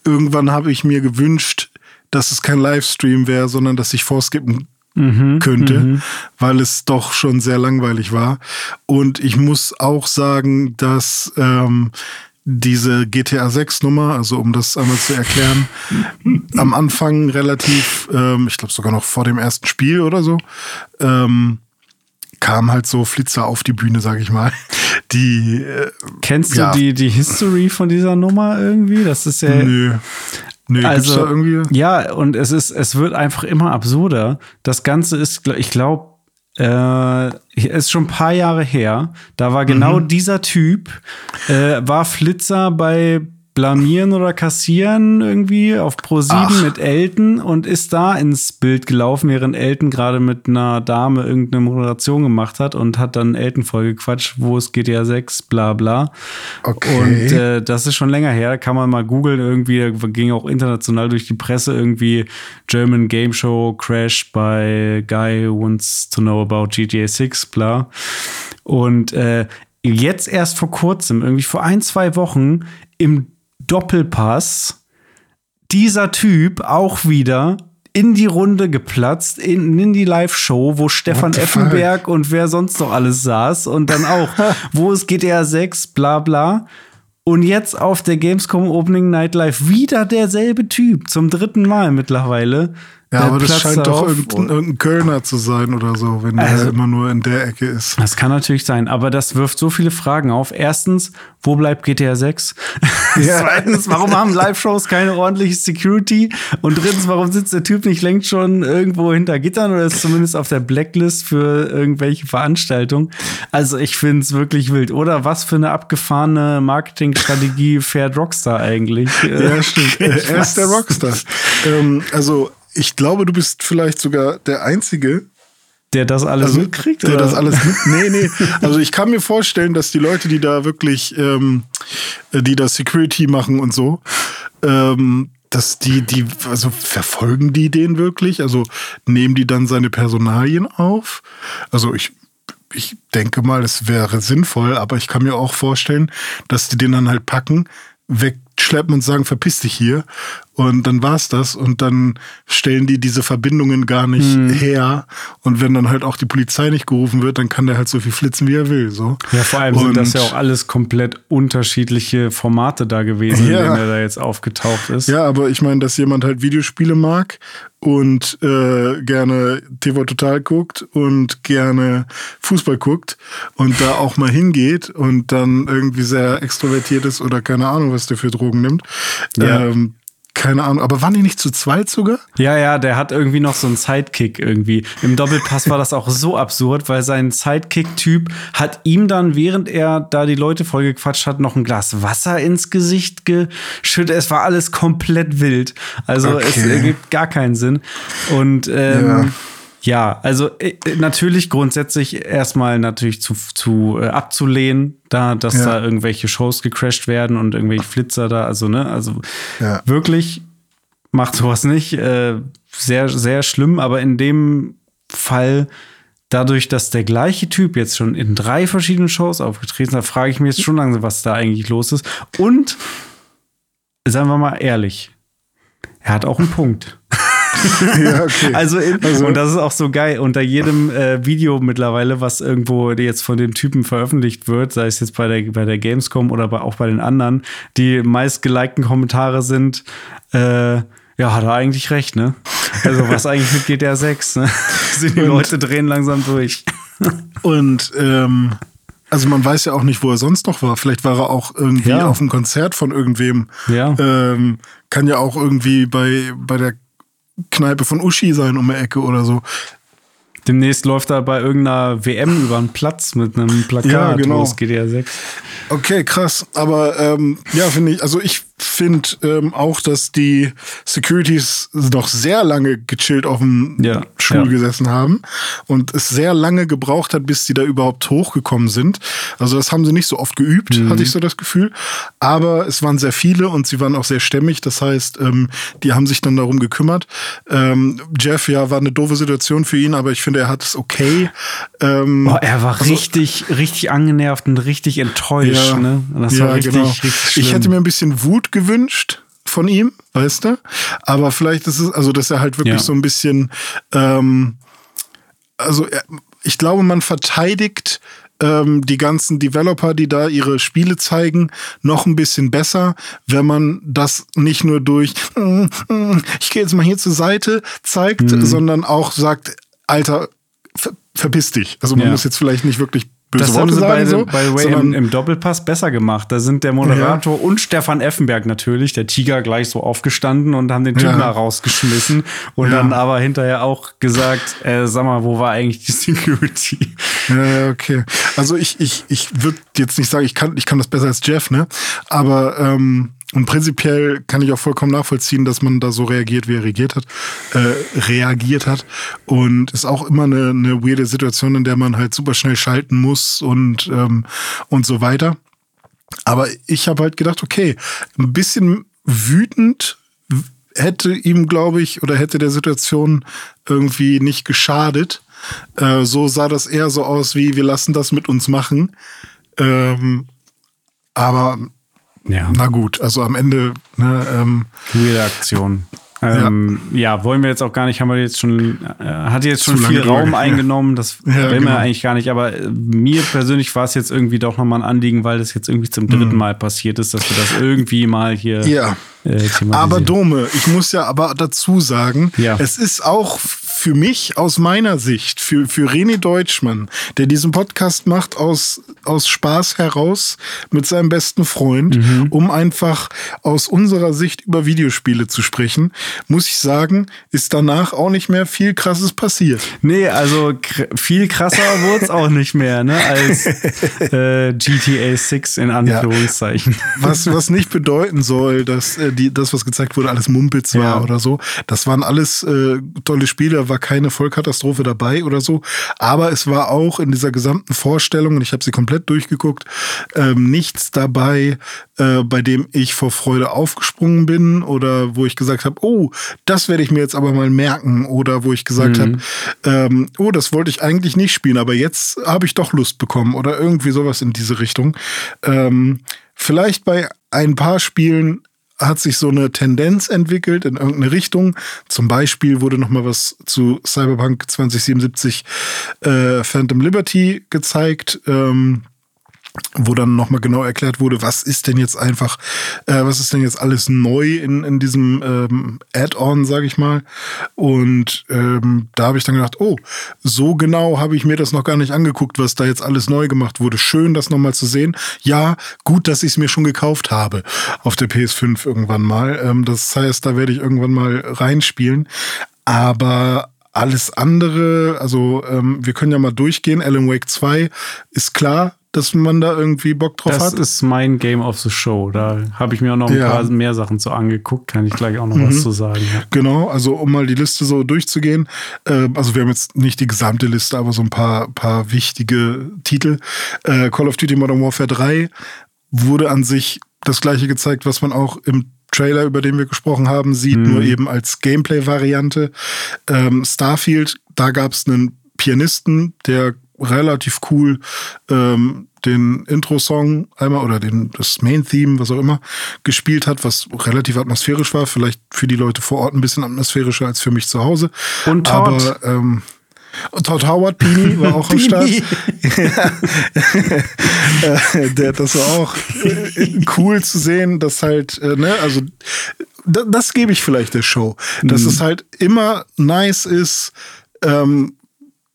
irgendwann habe ich mir gewünscht, dass es kein Livestream wäre, sondern dass ich vorskippen mhm, könnte, mhm. weil es doch schon sehr langweilig war. Und ich muss auch sagen, dass ähm, diese GTA 6 Nummer, also um das einmal zu erklären, am Anfang relativ, ähm, ich glaube sogar noch vor dem ersten Spiel oder so, ähm, kamen halt so Flitzer auf die Bühne, sag ich mal. Die äh, Kennst ja. du die, die History von dieser Nummer irgendwie? Das ist ja. Nö. Nee, also, irgendwie? Ja, und es ist, es wird einfach immer absurder. Das Ganze ist, ich glaube, äh, ist schon ein paar Jahre her. Da war genau mhm. dieser Typ, äh, war Flitzer bei Blamieren oder Kassieren irgendwie auf Pro7 mit Elton und ist da ins Bild gelaufen, während Elton gerade mit einer Dame irgendeine Moderation gemacht hat und hat dann Elton vollgequatscht, wo es GTA 6, bla bla. Okay. Und äh, das ist schon länger her, da kann man mal googeln, irgendwie ging auch international durch die Presse irgendwie German Game Show Crash by Guy who wants to know about GTA 6, bla. Und äh, jetzt erst vor kurzem, irgendwie vor ein, zwei Wochen, im Doppelpass dieser Typ auch wieder in die Runde geplatzt, in, in die Live-Show, wo Stefan Effenberg fuck? und wer sonst noch alles saß und dann auch, wo es GTA 6, bla bla. Und jetzt auf der Gamescom Opening Night Live wieder derselbe Typ, zum dritten Mal mittlerweile. Ja, aber das scheint doch irgendein, irgendein, Kölner zu sein oder so, wenn also, er immer nur in der Ecke ist. Das kann natürlich sein, aber das wirft so viele Fragen auf. Erstens, wo bleibt GTA 6? Ja. Zweitens, warum haben Live-Shows keine ordentliche Security? Und drittens, warum sitzt der Typ nicht längst schon irgendwo hinter Gittern oder ist zumindest auf der Blacklist für irgendwelche Veranstaltungen? Also ich finde es wirklich wild. Oder was für eine abgefahrene Marketingstrategie fährt Rockstar eigentlich? Ja, stimmt. er ist der Rockstar. ähm, also ich glaube, du bist vielleicht sogar der Einzige, der das alles also, mitkriegt? Der oder? das alles mit. Nee, nee. Also ich kann mir vorstellen, dass die Leute, die da wirklich, ähm, die da Security machen und so, ähm, dass die, die, also verfolgen die den wirklich? Also nehmen die dann seine Personalien auf? Also ich, ich denke mal, es wäre sinnvoll, aber ich kann mir auch vorstellen, dass die den dann halt packen, wegschleppen und sagen, verpiss dich hier. Und dann war's das. Und dann stellen die diese Verbindungen gar nicht mhm. her. Und wenn dann halt auch die Polizei nicht gerufen wird, dann kann der halt so viel flitzen, wie er will. So. Ja, vor allem und sind das ja auch alles komplett unterschiedliche Formate da gewesen, ja. in denen er da jetzt aufgetaucht ist. Ja, aber ich meine, dass jemand halt Videospiele mag und äh, gerne TV Total guckt und gerne Fußball guckt und da auch mal hingeht und dann irgendwie sehr extrovertiert ist oder keine Ahnung, was der für Drogen nimmt. Ja. Ähm, keine Ahnung, aber waren die nicht zu zweit sogar? Ja, ja, der hat irgendwie noch so einen Sidekick irgendwie. Im Doppelpass war das auch so absurd, weil sein Sidekick-Typ hat ihm dann, während er da die Leute vollgequatscht hat, noch ein Glas Wasser ins Gesicht geschüttet. Es war alles komplett wild. Also okay. es ergibt gar keinen Sinn. Und ähm, ja. Ja, also äh, natürlich grundsätzlich erstmal natürlich zu, zu äh, abzulehnen, da, dass ja. da irgendwelche Shows gecrashed werden und irgendwelche Flitzer da, also ne, also ja. wirklich macht sowas nicht. Äh, sehr, sehr schlimm, aber in dem Fall dadurch, dass der gleiche Typ jetzt schon in drei verschiedenen Shows aufgetreten ist, frage ich mich jetzt schon langsam, was da eigentlich los ist. Und seien wir mal ehrlich, er hat auch einen Punkt. ja, okay. also, in, also, und das ist auch so geil. Unter jedem äh, Video mittlerweile, was irgendwo jetzt von dem Typen veröffentlicht wird, sei es jetzt bei der, bei der Gamescom oder bei, auch bei den anderen, die meist gelikten Kommentare sind, äh, ja, hat er eigentlich recht, ne? Also, was eigentlich mit GTA 6, ne? Sind die und, Leute drehen langsam durch. und ähm, also man weiß ja auch nicht, wo er sonst noch war. Vielleicht war er auch irgendwie ja. auf einem Konzert von irgendwem. Ja. Ähm, kann ja auch irgendwie bei, bei der Kneipe von Uschi sein um die Ecke oder so. Demnächst läuft er bei irgendeiner WM über einen Platz mit einem Plakat, ja, genau. es GTA 6. Okay, krass. Aber ähm, ja, finde ich, also ich finde ähm, auch, dass die Securities noch sehr lange gechillt auf dem ja, Stuhl ja. gesessen haben und es sehr lange gebraucht hat, bis sie da überhaupt hochgekommen sind. Also das haben sie nicht so oft geübt, mhm. hatte ich so das Gefühl. Aber es waren sehr viele und sie waren auch sehr stämmig. Das heißt, ähm, die haben sich dann darum gekümmert. Ähm, Jeff, ja, war eine doofe Situation für ihn, aber ich finde, er hat es okay. Ähm, oh, er war also, richtig, richtig angenervt und richtig enttäuscht. Ja, ne? Das ja, war richtig, genau. richtig schlimm. Ich hätte mir ein bisschen Wut gewünscht von ihm, weißt du? Aber vielleicht ist es, also dass er halt wirklich ja. so ein bisschen, ähm, also er, ich glaube, man verteidigt ähm, die ganzen Developer, die da ihre Spiele zeigen, noch ein bisschen besser, wenn man das nicht nur durch, mm, mm, ich gehe jetzt mal hier zur Seite zeigt, mhm. sondern auch sagt, Alter, ver verpiss dich. Also man Ja. muss jetzt vielleicht nicht wirklich böse Das haben Worte sie sagen, bei, so, bei Way im, im Doppelpass besser gemacht. Da sind der Moderator und Stefan Effenberg natürlich, der Tiger, gleich so aufgestanden und haben den Typen Ja. da rausgeschmissen. Und Ja. dann aber hinterher auch gesagt, äh, sag mal, wo war eigentlich die Security? Ja, ja, okay. Also ich, ich, ich würde jetzt nicht sagen, ich kann, ich kann das besser als Jeff, ne? Aber ähm, und prinzipiell kann ich auch vollkommen nachvollziehen, dass man da so reagiert, wie er reagiert hat, äh, reagiert hat. Und ist auch immer eine, eine weirde Situation, in der man halt super schnell schalten muss und, ähm, und so weiter. Aber ich habe halt gedacht, okay, ein bisschen wütend hätte ihm, glaube ich, oder hätte der Situation irgendwie nicht geschadet. Äh, so sah das eher so aus wie, wir lassen das mit uns machen. Ähm, aber Ja, na gut, also am Ende, ne, ähm, weirde Aktion. Ähm, ja. wollen wir jetzt auch gar nicht, haben wir jetzt schon, äh, hat jetzt schon Zu viel Raum ge- eingenommen, das Ja, will genau. man eigentlich gar nicht, aber äh, mir persönlich war es jetzt irgendwie doch nochmal ein Anliegen, weil das jetzt irgendwie zum dritten Mal passiert ist, dass wir das irgendwie mal hier Mhm. Ja. äh. Aber Dome, ich muss ja aber dazu sagen, Ja. es ist auch für mich aus meiner Sicht, für, für René Deutschmann, der diesen Podcast macht aus, aus Spaß heraus mit seinem besten Freund, Mhm. um einfach aus unserer Sicht über Videospiele zu sprechen, muss ich sagen, ist danach auch nicht mehr viel krasses passiert. Nee, also kr viel krasser wurde es auch nicht mehr, ne, als äh, GTA 6 in Anführungszeichen. Was, was nicht bedeuten soll, dass äh, die, das, was gezeigt wurde, alles Mumpitz war Ja. oder so. Das waren alles äh, tolle Spiele, war keine Vollkatastrophe dabei oder so. Aber es war auch in dieser gesamten Vorstellung, und ich habe sie komplett durchgeguckt, ähm, nichts dabei, äh, bei dem ich vor Freude aufgesprungen bin oder wo ich gesagt habe, oh, das werde ich mir jetzt aber mal merken. Oder wo ich gesagt habe, ähm, oh, das wollte ich eigentlich nicht spielen, aber jetzt habe ich doch Lust bekommen oder irgendwie sowas in diese Richtung. Ähm, vielleicht bei ein paar Spielen hat sich so eine Tendenz entwickelt in irgendeine Richtung. Zum Beispiel wurde noch mal was zu Cyberpunk 2077 äh, Phantom Liberty gezeigt. Ähm, wo dann nochmal genau erklärt wurde, was ist denn jetzt einfach, äh, was ist denn jetzt alles neu in, in diesem ähm, Add-on, sage ich mal. Und ähm, da habe ich dann gedacht, oh, so genau habe ich mir das noch gar nicht angeguckt, was da jetzt alles neu gemacht wurde. Schön, das nochmal zu sehen. Ja, gut, dass ich es mir schon gekauft habe auf der PS5 irgendwann mal. Ähm, das heißt, da werde ich irgendwann mal reinspielen. Aber alles andere, also ähm, wir können ja mal durchgehen. Alan Wake 2 ist klar, dass man da irgendwie Bock drauf Das hat. ist mein Game of the Show. Da habe ich mir auch noch ein Ja. paar mehr Sachen zu angeguckt. Kann ich gleich auch noch was zu sagen. Ja. Genau, also um mal die Liste so durchzugehen. Äh, also wir haben jetzt nicht die gesamte Liste, aber so ein paar, paar wichtige Titel. Äh, Call of Duty Modern Warfare 3 wurde an sich das gleiche gezeigt, was man auch im Trailer, über den wir gesprochen haben, sieht, nur eben als Gameplay-Variante. Ähm, Starfield, da gab es einen Pianisten, der relativ cool ähm, den Intro-Song einmal oder den, das Main-Theme, was auch immer, gespielt hat, was relativ atmosphärisch war. Vielleicht für die Leute vor Ort ein bisschen atmosphärischer als für mich zu Hause. Und Todd. Aber ähm, Todd Howard, Beanie, war auch am Start. Äh, der, das war auch cool zu sehen, dass halt, äh, ne, also das, das gebe ich vielleicht der Show. Dass Mhm. es halt immer nice ist, ähm,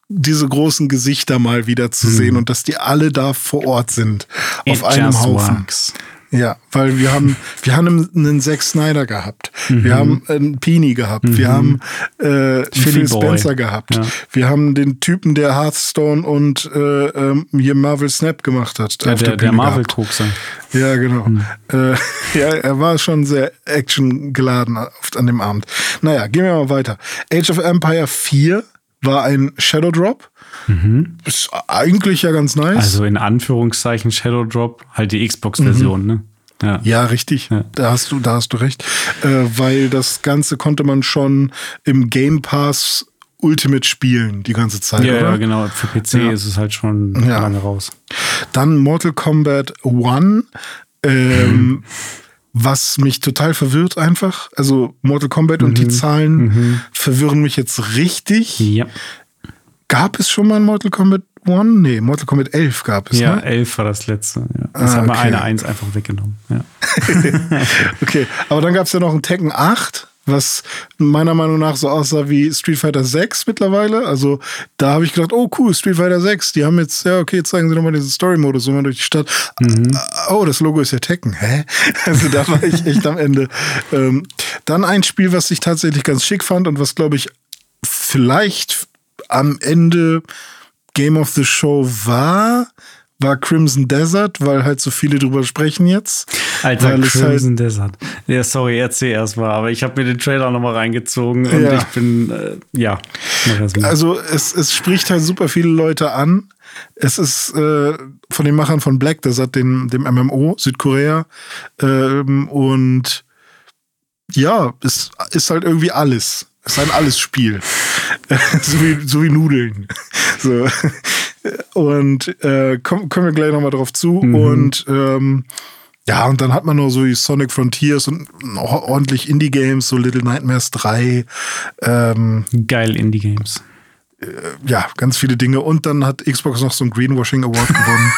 diese großen Gesichter mal wieder zu sehen und dass die alle da vor Ort sind. auf Mhm. It einem just Haufen. works. Ja, weil wir haben, wir haben einen Zack Snyder gehabt, Mhm. wir haben einen Peony gehabt, wir haben äh, Phil. Spencer gehabt, Ja. wir haben den Typen, der Hearthstone und äh, ähm, hier Marvel Snap gemacht hat. Ja, auf der, der Bühne gehabt. Marvel-Kokser. Ja, genau. Hm. Äh, ja, er war schon sehr actiongeladen oft an dem Abend. Naja, gehen wir mal weiter. Age of Empire 4 war ein Shadow Drop. Ist eigentlich ja ganz nice. Mhm. Also in Anführungszeichen Shadow Drop, halt die Xbox-Version, ne? Ja. Mhm. Ja, richtig. Ja. Da hast du, da hast du recht. Äh, weil das Ganze konnte man schon im Game Pass Ultimate spielen die ganze Zeit. Ja, ja, genau. Für PC Ja. ist es halt schon lange raus. Dann Mortal Kombat 1. Ähm, Was mich total verwirrt einfach. Also Mortal Kombat und die Mhm. Zahlen verwirren mich jetzt richtig. Ja. Gab es schon mal ein Mortal Kombat 1? Nee, Mortal Kombat 11 gab es. Ja, Ne? 11 war das letzte. Ja. Das Ah, haben wir okay. eine Eins einfach weggenommen. Ja. Okay, aber dann gab es ja noch ein Tekken 8. was meiner Meinung nach so aussah wie Street Fighter 6 mittlerweile. Also da habe ich gedacht, oh cool, Street Fighter 6, die haben jetzt, ja okay, jetzt zeigen sie nochmal diesen Story-Modus so mal durch die Stadt. Mhm. Oh, das Logo ist ja Tekken, hä? Also da war ich echt am Ende. Ähm, dann ein Spiel, was ich tatsächlich ganz schick fand und was, glaube ich, vielleicht am Ende Game of the Show war, war Crimson Desert, weil halt so viele drüber sprechen jetzt. Alter, Crimson halt Desert. Ja, sorry, erzähl erst mal, aber ich habe mir den Trailer nochmal reingezogen und ja. ich bin, äh, ja. Also es, es spricht halt super viele Leute an. Es ist äh, von den Machern von Black Desert, dem, dem MMO, Südkorea. Ähm, und ja, es ist halt irgendwie alles. Es ist ein Alles-Spiel. so, wie, so wie Nudeln. So. Und äh, kommen, wir gleich nochmal drauf zu. Mhm. Und ähm, ja, und dann hat man noch so die Sonic Frontiers und ordentlich Indie-Games, so Little Nightmares 3. Ähm, Geil Indie-Games. Äh, ja, ganz viele Dinge. Und dann hat Xbox noch so einen Greenwashing Award gewonnen.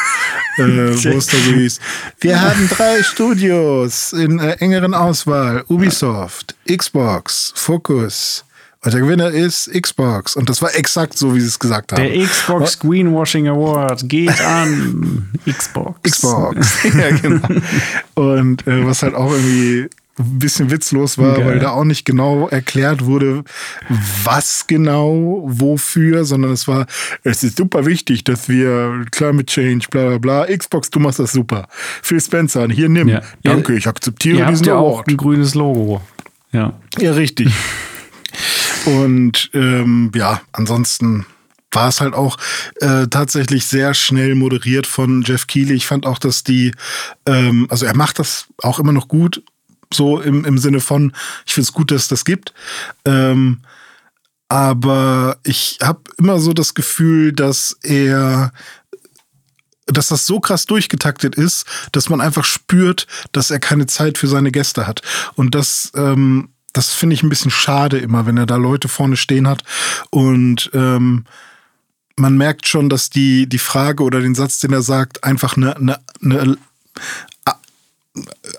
äh, wo es da so hieß, wir haben drei Studios in äh, engeren Auswahl. Ubisoft, Xbox, Focus, und der Gewinner ist Xbox. Und das war exakt so, wie sie es gesagt haben. Der Xbox Greenwashing Award geht an Xbox. Xbox. ja, genau. Und äh, was halt auch irgendwie ein bisschen witzlos war, Geil. weil da auch nicht genau erklärt wurde, was genau, wofür, sondern es war, es ist super wichtig, dass wir Climate Change, bla bla bla, Xbox, du machst das super. Phil Spencer, hier nimm. Ja. Danke, ich akzeptiere ihr diesen habt ja Award. auch ein grünes Logo. Ja. Ja, richtig. Und ähm, ja, ansonsten war es halt auch äh, tatsächlich sehr schnell moderiert von Jeff Keighley. Ich fand auch, dass die, ähm, also er macht das auch immer noch gut, so im, im Sinne von, ich finde es gut, dass es das gibt. Ähm, aber ich habe immer so das Gefühl, dass er dass das so krass durchgetaktet ist, dass man einfach spürt, dass er keine Zeit für seine Gäste hat. Und das ähm, das finde ich ein bisschen schade immer, wenn er da Leute vorne stehen hat und ähm, man merkt schon, dass die, die Frage oder den Satz, den er sagt, einfach eine, eine, eine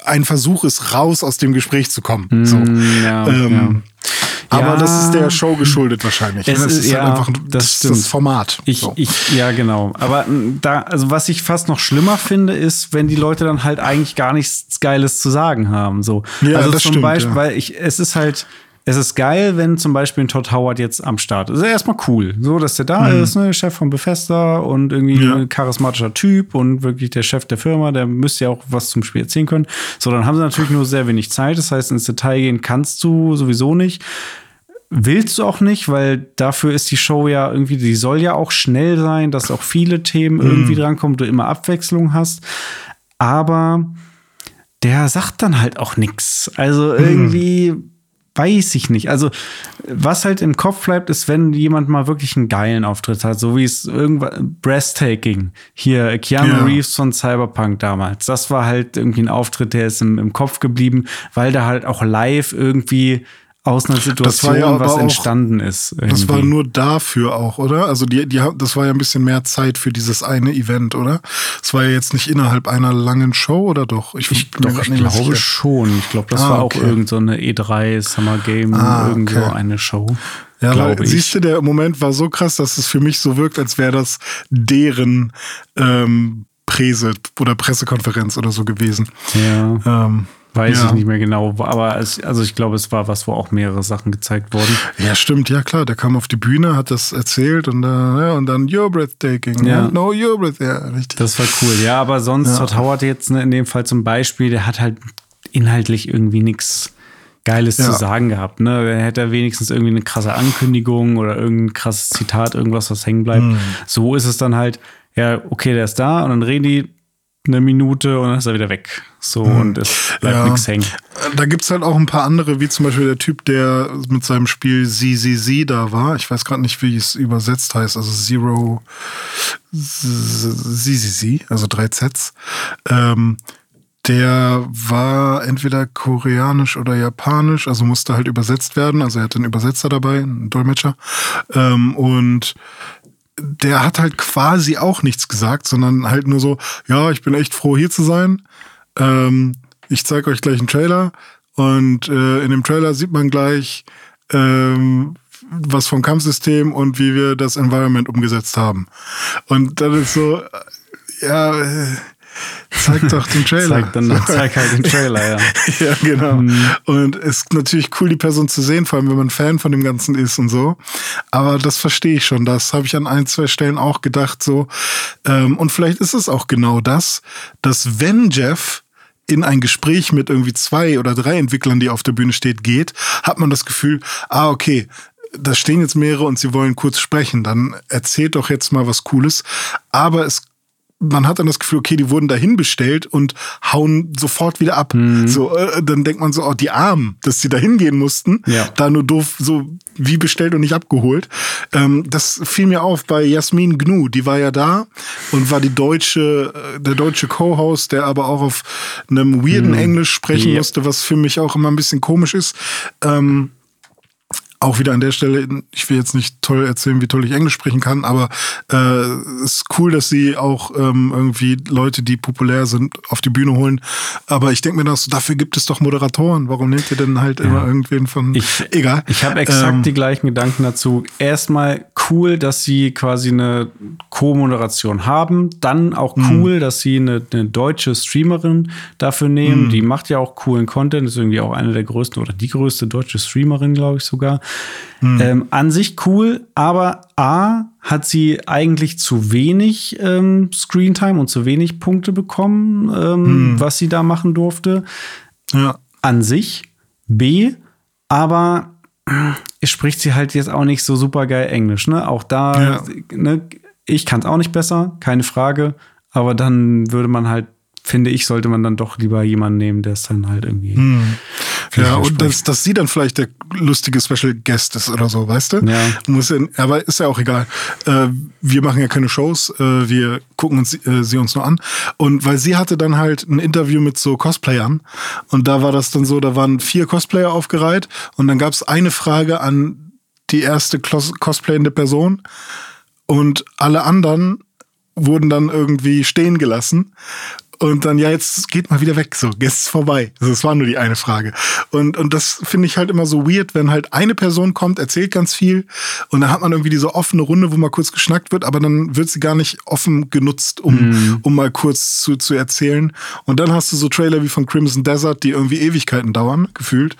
ein Versuch ist, raus aus dem Gespräch zu kommen. Mm, so. ja, ähm, ja. Aber ja, das ist der Show geschuldet wahrscheinlich. Es ne? ist, ist ja, halt einfach das, das, das Format. Ich, so. ich, ja, genau. Aber da, also was ich fast noch schlimmer finde, ist, wenn die Leute dann halt eigentlich gar nichts Geiles zu sagen haben. So. Ja, also das zum stimmt, Beispiel, ja. weil ich, es ist halt, es ist geil, wenn zum Beispiel ein Todd Howard jetzt am Start ist. Das ist erstmal cool, so dass der da mhm. ist, ne, Chef von Bethesda und irgendwie ja. ein charismatischer Typ und wirklich der Chef der Firma, der müsste ja auch was zum Spiel erzählen können. So, dann haben sie natürlich nur sehr wenig Zeit. Das heißt, ins Detail gehen kannst du sowieso nicht. Willst du auch nicht, weil dafür ist die Show ja irgendwie, die soll ja auch schnell sein, dass auch viele Themen mhm. irgendwie drankommen, du immer Abwechslung hast. Aber der sagt dann halt auch nichts. Also mhm. irgendwie weiß ich nicht. Also, was halt im Kopf bleibt, ist, wenn jemand mal wirklich einen geilen Auftritt hat, so wie es irgendwas breathtaking. Hier, Keanu ja. Reeves von Cyberpunk damals. Das war halt irgendwie ein Auftritt, der ist im, im Kopf geblieben, weil da halt auch live irgendwie aus einer Situation ja was entstanden ist. Irgendwie. Das war nur dafür auch, oder? Also die, die, das war ja ein bisschen mehr Zeit für dieses eine Event, oder? Es war ja jetzt nicht innerhalb einer langen Show, oder doch? Ich, ich, doch, ich glaube sicher. schon. Ich glaube, das ah, war okay. auch irgendeine so E3 Summer Game, ah, irgendwo okay. eine Show. Ja, weil, siehst du, der Moment war so krass, dass es für mich so wirkt, als wäre das deren ähm, Präse oder Pressekonferenz oder so gewesen. Ja. Ähm, Weiß ja. ich nicht mehr genau, aber es, also ich glaube, es war was, wo auch mehrere Sachen gezeigt wurden. Ja, stimmt, ja klar. Der kam auf die Bühne, hat das erzählt und, äh, ja, und dann You're breathtaking. Ja. No, you're breathtaking. Ja, richtig. Das war cool. Ja, aber sonst ja. Todd Howard jetzt ne, in dem Fall zum Beispiel, der hat halt inhaltlich irgendwie nichts Geiles ja. zu sagen gehabt. Ne? Er hätte wenigstens irgendwie eine krasse Ankündigung oder irgendein krasses Zitat, irgendwas, was hängen bleibt. Mhm. So ist es dann halt, ja, okay, der ist da und dann reden die eine Minute und dann ist er wieder weg. So hm. und es bleibt ja. nichts hängen. Da gibt es halt auch ein paar andere, wie zum Beispiel der Typ, der mit seinem Spiel ZZZ da war. Ich weiß gerade nicht, wie es übersetzt heißt. Also Zero ZZZ, also drei Zs. Ähm, der war entweder koreanisch oder japanisch, also musste halt übersetzt werden. Also er hatte einen Übersetzer dabei, einen Dolmetscher. Ähm, und der hat halt quasi auch nichts gesagt, sondern halt nur so, ja, ich bin echt froh hier zu sein. Ähm, ich zeige euch gleich einen Trailer Und äh, in dem Trailer sieht man gleich ähm, was vom Kampfsystem und wie wir das Environment umgesetzt haben. Und dann ist so, äh, ja, äh, Zeig doch den Trailer. zeig, dann, zeig halt den Trailer, ja. ja, genau. Mhm. Und es ist natürlich cool, die Person zu sehen, vor allem wenn man Fan von dem Ganzen ist und so. Aber das verstehe ich schon. Das habe ich an ein, zwei Stellen auch gedacht, so. Ähm, und vielleicht ist es auch genau das, dass wenn Jeff in ein Gespräch mit irgendwie zwei oder drei Entwicklern, die auf der Bühne steht, geht, hat man das Gefühl, ah, okay, da stehen jetzt mehrere und sie wollen kurz sprechen, dann erzählt doch jetzt mal was Cooles. Aber es man hat dann das Gefühl, okay, die wurden dahin bestellt und hauen sofort wieder ab. Mhm. So, äh, dann denkt man so, oh, die Armen, dass sie dahin gehen mussten, ja. da nur doof, so wie bestellt und nicht abgeholt. Ähm, das fiel mir auf bei Jasmin Gnu, die war ja da und war die deutsche, äh, der deutsche Co-Host, der aber auch auf einem weirden mhm. Englisch sprechen ja. musste, was für mich auch immer ein bisschen komisch ist. Ähm, auch wieder an der Stelle, ich will jetzt nicht toll erzählen, wie toll ich Englisch sprechen kann, aber äh, es ist cool, dass sie auch ähm, irgendwie Leute, die populär sind, auf die Bühne holen. Aber ich denke mir, dass, dafür gibt es doch Moderatoren. Warum nehmt ihr denn halt ja. immer irgendwen von. Ich, Egal. Ich habe exakt ähm, die gleichen Gedanken dazu. Erstmal cool, dass sie quasi eine Co-Moderation haben. Dann auch mhm. cool, mh. dass sie eine, eine, deutsche Streamerin dafür nehmen. Mh. Die macht ja auch coolen Content, ist irgendwie auch eine der größten oder die größte deutsche Streamerin, glaube ich sogar. Mhm. Ähm, an sich cool, aber A, hat sie eigentlich zu wenig ähm, Screentime und zu wenig Punkte bekommen, ähm, mhm. was sie da machen durfte. Ja. An sich. B, aber äh, spricht sie halt jetzt auch nicht so super geil Englisch. Ne? Auch da, ja. ne, ich kann es auch nicht besser, keine Frage. Aber dann würde man halt finde ich, sollte man dann doch lieber jemanden nehmen, der es dann halt irgendwie. Hm. Ja, und dass, dass sie dann vielleicht der lustige Special Guest ist oder so, weißt du? Ja. Muss ja aber ist ja auch egal. Äh, wir machen ja keine Shows, äh, wir gucken uns, äh, sie uns nur an. Und weil sie hatte dann halt ein Interview mit so Cosplayern und da war das dann so, da waren vier Cosplayer aufgereiht und dann gab es eine Frage an die erste cosplayende Person und alle anderen wurden dann irgendwie stehen gelassen und dann, ja, jetzt geht mal wieder weg, so, jetzt ist vorbei. Also, das war nur die eine Frage. Und, und das finde ich halt immer so weird, wenn halt eine Person kommt, erzählt ganz viel und dann hat man irgendwie diese offene Runde, wo mal kurz geschnackt wird, aber dann wird sie gar nicht offen genutzt, um, mm. um mal kurz zu, zu erzählen. Und dann hast du so Trailer wie von Crimson Desert, die irgendwie Ewigkeiten dauern, gefühlt,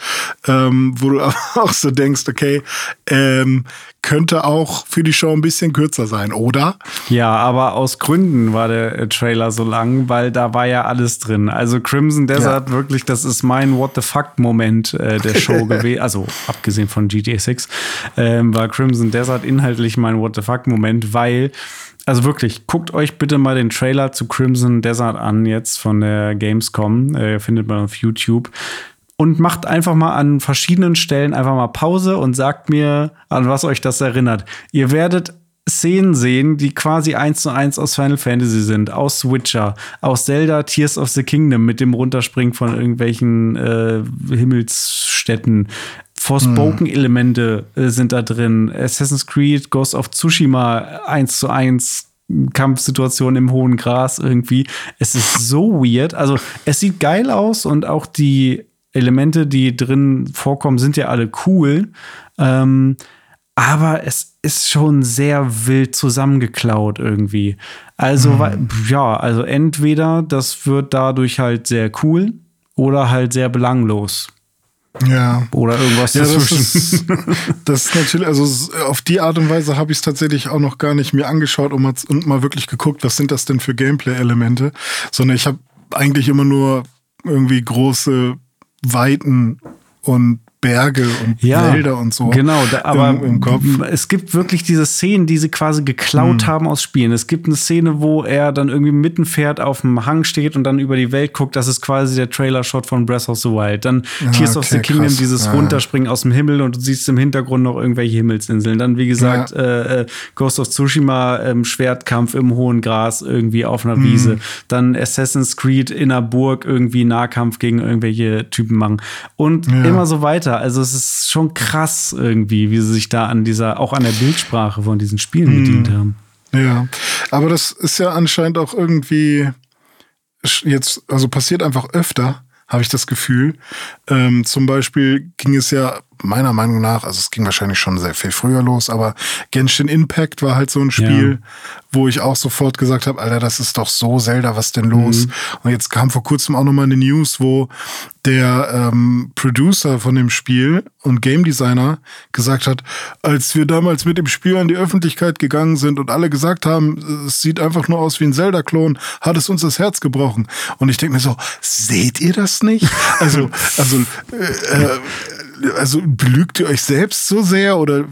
ähm, wo du auch so denkst, okay, ähm, könnte auch für die Show ein bisschen kürzer sein, oder? Ja, aber aus Gründen war der Trailer so lang, weil da war ja alles drin. Also Crimson Desert, ja. wirklich, das ist mein What the fuck-Moment äh, der Show gewesen. Also abgesehen von GTA 6, ähm, war Crimson Desert inhaltlich mein What the fuck-Moment, weil also wirklich, guckt euch bitte mal den Trailer zu Crimson Desert an, jetzt von der Gamescom. Äh, findet man auf YouTube und macht einfach mal an verschiedenen Stellen einfach mal Pause und sagt mir, an was euch das erinnert. Ihr werdet Szenen sehen, die quasi eins zu eins aus Final Fantasy sind, aus Switcher, aus Zelda Tears of the Kingdom mit dem Runterspringen von irgendwelchen äh, Himmelsstädten. Forspoken-Elemente äh, sind da drin. Assassin's Creed, Ghost of Tsushima eins zu eins Kampfsituation im hohen Gras irgendwie. Es ist so weird. Also, es sieht geil aus und auch die Elemente, die drin vorkommen, sind ja alle cool. Ähm, aber es ist schon sehr wild zusammengeklaut irgendwie. Also, mhm. ja, also entweder das wird dadurch halt sehr cool oder halt sehr belanglos. Ja. Oder irgendwas ja, dazwischen. Das ist, das ist natürlich, also auf die Art und Weise habe ich es tatsächlich auch noch gar nicht mir angeschaut und mal, und mal wirklich geguckt, was sind das denn für Gameplay-Elemente, sondern ich habe eigentlich immer nur irgendwie große Weiten und Berge und ja, Wälder und so. Genau, da, aber im, im, Kopf. es gibt wirklich diese Szenen, die sie quasi geklaut hm. haben aus Spielen. Es gibt eine Szene, wo er dann irgendwie mitten fährt, auf dem Hang steht und dann über die Welt guckt. Das ist quasi der Trailer-Shot von Breath of the Wild. Dann ja, Tears okay, of the Kingdom, krass. dieses ja. Runterspringen aus dem Himmel und du siehst im Hintergrund noch irgendwelche Himmelsinseln. Dann, wie gesagt, ja. äh, äh Ghost of Tsushima, ähm, Schwertkampf im hohen Gras irgendwie auf einer hm. Wiese. Dann Assassin's Creed in einer Burg irgendwie Nahkampf gegen irgendwelche Typen machen. Und immer so weiter weiter. Also es ist schon krass irgendwie, wie sie sich da an dieser, auch an der Bildsprache von diesen Spielen hm. bedient haben. Ja, aber das ist ja anscheinend auch irgendwie jetzt, also passiert einfach öfter, habe ich das Gefühl. Ähm, zum Beispiel ging es ja meiner Meinung nach, also es ging wahrscheinlich schon sehr viel früher los, aber Genshin Impact war halt so ein Spiel, ja. wo ich auch sofort gesagt habe, Alter, das ist doch so Zelda, was denn los? Mhm. Und jetzt kam vor kurzem auch nochmal eine News, wo der ähm, Producer von dem Spiel und Game Designer gesagt hat, als wir damals mit dem Spiel an die Öffentlichkeit gegangen sind und alle gesagt haben, es sieht einfach nur aus wie ein Zelda-Klon, hat es uns das Herz gebrochen. Und ich denke mir so, seht ihr das nicht? Also, also äh, äh, also belügt ihr euch selbst so sehr oder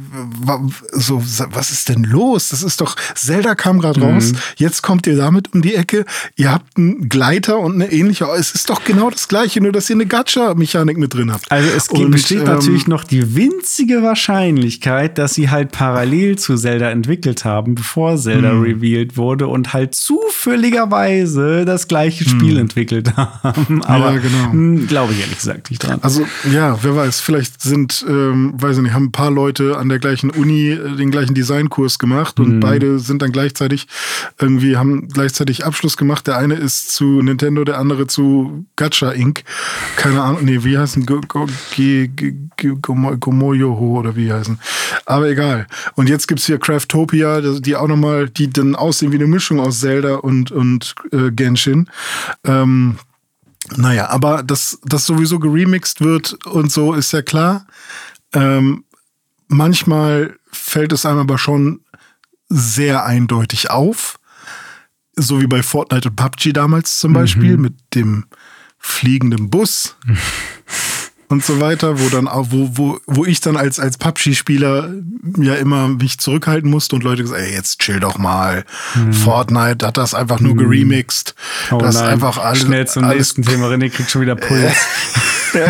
so, was ist denn los? Das ist doch, Zelda kam gerade mhm. raus, jetzt kommt ihr damit um die Ecke, ihr habt einen Gleiter und eine ähnliche, es ist doch genau das gleiche, nur dass ihr eine Gacha-Mechanik mit drin habt. Also es und, besteht ähm, natürlich noch die winzige Wahrscheinlichkeit, dass sie halt parallel zu Zelda entwickelt haben, bevor Zelda mhm. revealed wurde und halt zufälligerweise das gleiche Spiel mhm. entwickelt haben. Aber ja, genau. Hm, glaube ich ehrlich gesagt nicht dran. Also ja, wer weiß, vielleicht vielleicht sind, ähm, weiß ich nicht, haben ein paar Leute an der gleichen Uni äh, den gleichen Designkurs gemacht und mhm. beide sind dann gleichzeitig irgendwie, haben gleichzeitig Abschluss gemacht. Der eine ist zu Nintendo, der andere zu Gacha Inc. Keine Ahnung, nee, wie heißen Gomoyoho oder wie heißen. Aber egal. Und jetzt gibt's hier Craftopia, die auch nochmal, die dann aussehen wie eine Mischung aus Zelda und, und äh, Genshin. Ähm, naja, aber dass das sowieso geremixed wird und so ist ja klar. Ähm, manchmal fällt es einem aber schon sehr eindeutig auf. So wie bei Fortnite und PUBG damals zum Beispiel mhm. mit dem fliegenden Bus. und so weiter, wo dann auch, wo, wo, wo ich dann als, als PUBG-Spieler ja immer mich zurückhalten musste und Leute gesagt, ey, jetzt chill doch mal. Hm. Fortnite hat das einfach nur hm. geremixed. Oh das nein. einfach alles. Schnell zum alles, nächsten Thema, René kriegt schon wieder Puls.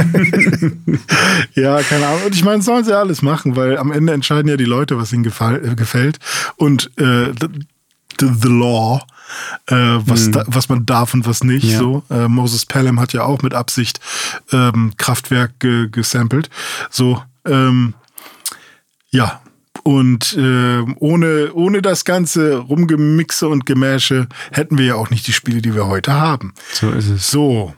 ja, keine Ahnung. Und ich meine, sollen sie alles machen, weil am Ende entscheiden ja die Leute, was ihnen gefällt. Und äh, the, the Law äh, was, mhm. da, was man darf und was nicht. Ja. So äh, Moses Pelham hat ja auch mit Absicht ähm, Kraftwerk ge gesampelt. So ähm, ja. Und äh, ohne, ohne das ganze Rumgemixe und Gemäsche hätten wir ja auch nicht die Spiele, die wir heute haben. So ist es. So.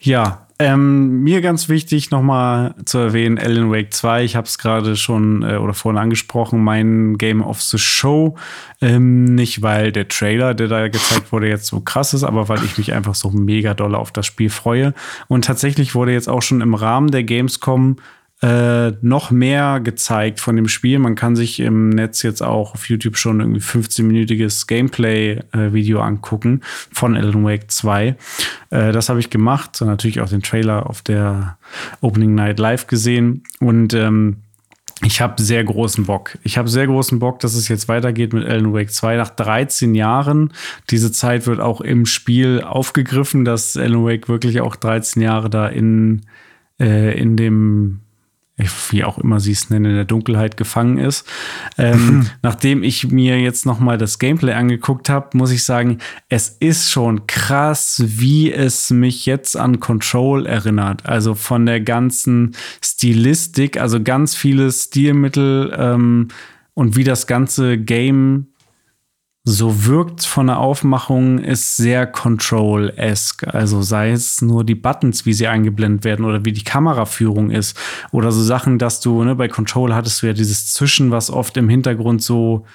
Ja, ähm, mir ganz wichtig nochmal zu erwähnen, Alan Wake 2, ich habe es gerade schon äh, oder vorhin angesprochen, mein Game of the Show. Ähm, nicht, weil der Trailer, der da gezeigt wurde, jetzt so krass ist, aber weil ich mich einfach so mega doll auf das Spiel freue. Und tatsächlich wurde jetzt auch schon im Rahmen der Gamescom äh, noch mehr gezeigt von dem Spiel. Man kann sich im Netz jetzt auch auf YouTube schon irgendwie 15-minütiges Gameplay-Video äh, angucken von Alan Wake 2. Äh, das habe ich gemacht, und natürlich auch den Trailer auf der Opening Night Live gesehen und ähm, ich habe sehr großen Bock. Ich habe sehr großen Bock, dass es jetzt weitergeht mit Alan Wake 2 nach 13 Jahren. Diese Zeit wird auch im Spiel aufgegriffen, dass Alan Wake wirklich auch 13 Jahre da in, äh, in dem wie auch immer sie es nennen, in der Dunkelheit gefangen ist. Ähm, mhm. Nachdem ich mir jetzt noch mal das Gameplay angeguckt habe, muss ich sagen, es ist schon krass, wie es mich jetzt an Control erinnert. Also von der ganzen Stilistik, also ganz viele Stilmittel ähm, und wie das ganze Game so wirkt von der Aufmachung, ist sehr Control-esque. Also sei es nur die Buttons, wie sie eingeblendet werden oder wie die Kameraführung ist. Oder so Sachen, dass du, ne, bei Control hattest du ja dieses Zwischen, was oft im Hintergrund so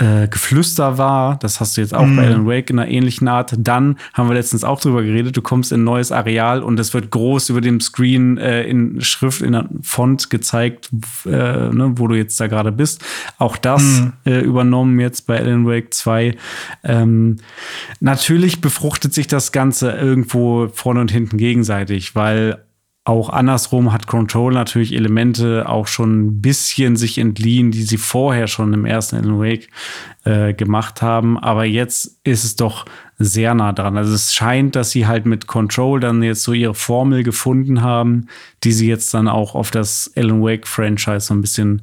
äh, Geflüster war. Das hast du jetzt auch mm. bei Alan Wake in einer ähnlichen Art. Dann haben wir letztens auch drüber geredet. Du kommst in ein neues Areal und es wird groß über dem Screen äh, in Schrift, in einer Font gezeigt, äh, ne, wo du jetzt da gerade bist. Auch das mm. äh, übernommen jetzt bei Alan Wake 2. Ähm, natürlich befruchtet sich das Ganze irgendwo vorne und hinten gegenseitig, weil auch andersrum hat Control natürlich Elemente auch schon ein bisschen sich entliehen, die sie vorher schon im ersten Alan Wake äh, gemacht haben. Aber jetzt ist es doch sehr nah dran. Also es scheint, dass sie halt mit Control dann jetzt so ihre Formel gefunden haben, die sie jetzt dann auch auf das Alan Wake Franchise so ein bisschen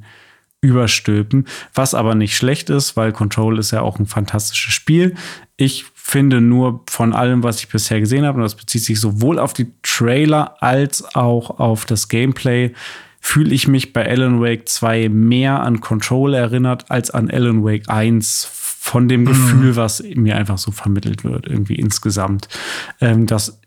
überstülpen. Was aber nicht schlecht ist, weil Control ist ja auch ein fantastisches Spiel. Ich finde nur von allem, was ich bisher gesehen habe, und das bezieht sich sowohl auf die Trailer als auch auf das Gameplay, fühle ich mich bei Alan Wake 2 mehr an Control erinnert als an Alan Wake 1 von dem mhm. Gefühl, was mir einfach so vermittelt wird, irgendwie insgesamt. Ähm, das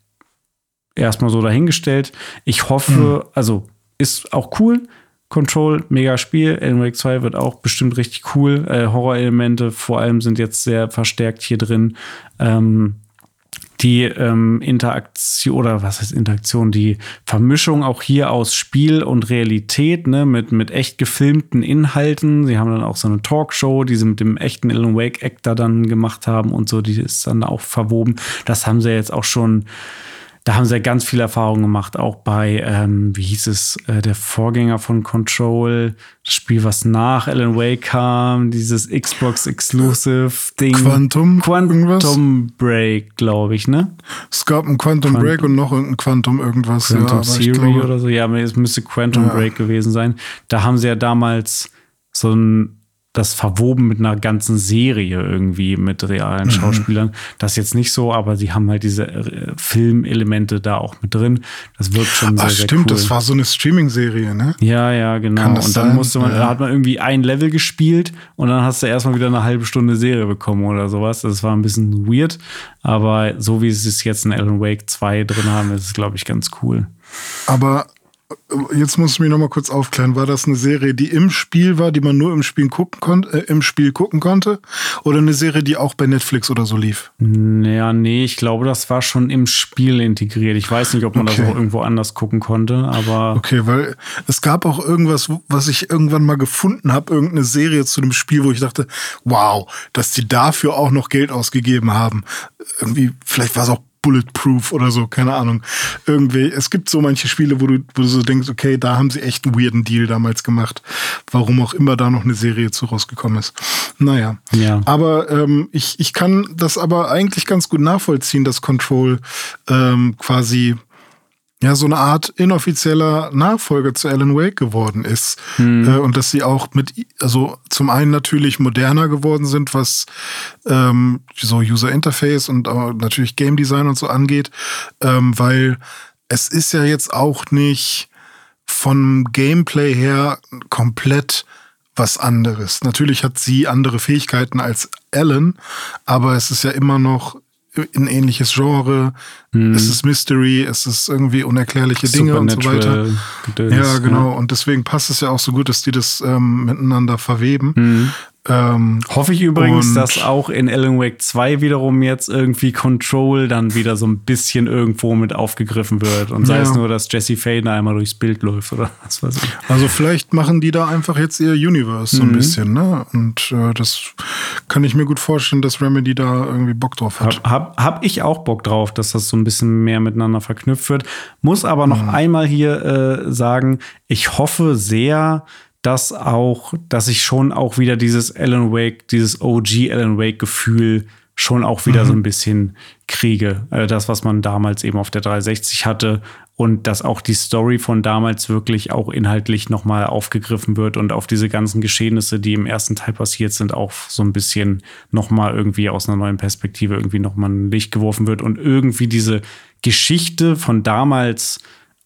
erstmal so dahingestellt. Ich hoffe, mhm. also ist auch cool. Control, mega Spiel. Alan Wake 2 wird auch bestimmt richtig cool. Äh, Horrorelemente vor allem sind jetzt sehr verstärkt hier drin. Ähm, die ähm, Interaktion oder was heißt Interaktion, die Vermischung auch hier aus Spiel und Realität, ne, mit, mit echt gefilmten Inhalten. Sie haben dann auch so eine Talkshow, die sie mit dem echten Alan Wake Actor dann gemacht haben und so, die ist dann auch verwoben. Das haben sie jetzt auch schon da haben sie ja ganz viel Erfahrung gemacht, auch bei, ähm, wie hieß es, äh, der Vorgänger von Control, das Spiel, was nach Alan Wake kam, dieses Xbox Exclusive Ding. Quantum? Quantum irgendwas? Break, glaube ich, ne? Es gab ein Quantum, Quantum Break und noch irgendein Quantum irgendwas. Quantum ja, Theory glaube, oder so, ja, es müsste Quantum ja. Break gewesen sein. Da haben sie ja damals so ein das verwoben mit einer ganzen Serie irgendwie mit realen mhm. Schauspielern. Das ist jetzt nicht so, aber sie haben halt diese äh, Filmelemente da auch mit drin. Das wirkt schon sehr, Ach, sehr stimmt, cool. das war so eine Streaming-Serie, ne? Ja, ja, genau. und dann sein? musste man, ja. da hat man irgendwie ein Level gespielt und dann hast du erstmal wieder eine halbe Stunde Serie bekommen oder sowas. Das war ein bisschen weird, aber so wie sie es jetzt in Alan Wake 2 drin haben, ist es, glaube ich, ganz cool. Aber Jetzt muss ich mich noch mal kurz aufklären. War das eine Serie, die im Spiel war, die man nur im Spiel gucken konnte, äh, im Spiel gucken konnte, oder eine Serie, die auch bei Netflix oder so lief? Naja, nee, ich glaube, das war schon im Spiel integriert. Ich weiß nicht, ob man okay. das auch irgendwo anders gucken konnte, aber okay, weil es gab auch irgendwas, was ich irgendwann mal gefunden habe, irgendeine Serie zu dem Spiel, wo ich dachte, wow, dass die dafür auch noch Geld ausgegeben haben. Irgendwie, vielleicht war es auch Bulletproof oder so, keine Ahnung. Irgendwie, es gibt so manche Spiele, wo du, wo du so denkst, okay, da haben sie echt einen weirden Deal damals gemacht. Warum auch immer da noch eine Serie zu rausgekommen ist. Naja. Ja. Aber ähm, ich, ich kann das aber eigentlich ganz gut nachvollziehen, dass Control ähm, quasi ja so eine Art inoffizieller Nachfolger zu Alan Wake geworden ist mhm. äh, und dass sie auch mit also zum einen natürlich moderner geworden sind, was ähm, so User Interface und äh, natürlich Game Design und so angeht, ähm, weil es ist ja jetzt auch nicht vom Gameplay her komplett was anderes. Natürlich hat sie andere Fähigkeiten als Alan, aber es ist ja immer noch ein ähnliches Genre. Hm. Es ist Mystery, es ist irgendwie unerklärliche Dinge und so weiter. Gedöns, ja, genau. Ja. Und deswegen passt es ja auch so gut, dass die das ähm, miteinander verweben. Hm. Ähm, Hoffe ich übrigens, dass auch in Alan Wake 2 wiederum jetzt irgendwie Control dann wieder so ein bisschen irgendwo mit aufgegriffen wird. Und sei ja. es nur, dass Jesse Faden einmal durchs Bild läuft oder was weiß ich. Also vielleicht machen die da einfach jetzt ihr Universe so ein mhm. bisschen, ne? Und äh, das kann ich mir gut vorstellen, dass Remedy da irgendwie Bock drauf hat. Hab, hab, hab ich auch Bock drauf, dass das so ein bisschen mehr miteinander verknüpft wird. Muss aber noch mhm. einmal hier äh, sagen, ich hoffe sehr, dass auch, dass ich schon auch wieder dieses Alan Wake, dieses OG Alan Wake Gefühl schon auch wieder mhm. so ein bisschen kriege. Also das, was man damals eben auf der 360 hatte und dass auch die Story von damals wirklich auch inhaltlich nochmal aufgegriffen wird und auf diese ganzen Geschehnisse, die im ersten Teil passiert sind, auch so ein bisschen nochmal irgendwie aus einer neuen Perspektive irgendwie nochmal ein Licht geworfen wird und irgendwie diese Geschichte von damals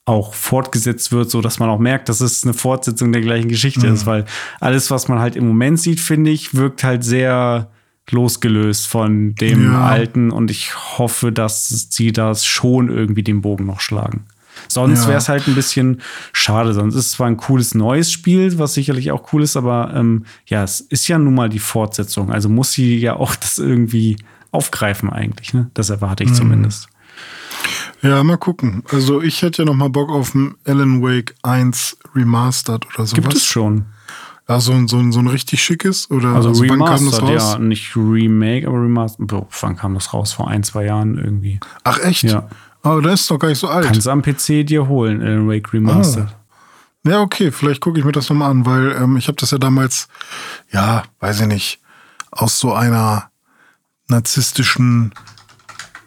auch fortgesetzt wird, so dass man auch merkt, dass es eine Fortsetzung der gleichen Geschichte mhm. ist, weil alles, was man halt im Moment sieht, finde ich, wirkt halt sehr losgelöst von dem ja. alten und ich hoffe, dass sie das schon irgendwie den Bogen noch schlagen. Sonst ja. wäre es halt ein bisschen schade. Sonst ist es zwar ein cooles neues Spiel, was sicherlich auch cool ist, aber ähm, ja, es ist ja nun mal die Fortsetzung. Also muss sie ja auch das irgendwie aufgreifen eigentlich. Ne? Das erwarte ich mhm. zumindest. Ja, mal gucken. Also ich hätte ja noch mal Bock auf ein Alan Wake 1 Remastered oder sowas. Gibt es schon. Ja, so, ein, so, so ein richtig schickes? Oder also, also wann kam das raus? Ja, nicht Remake, aber Remastered. Boah, wann kam das raus? Vor ein, zwei Jahren irgendwie. Ach echt? Ja. Aber das ist doch gar nicht so alt. Kannst du am PC dir holen, Alan Wake Remastered. Ah. Ja, okay, vielleicht gucke ich mir das nochmal an, weil ähm, ich habe das ja damals, ja, weiß ich nicht, aus so einer narzisstischen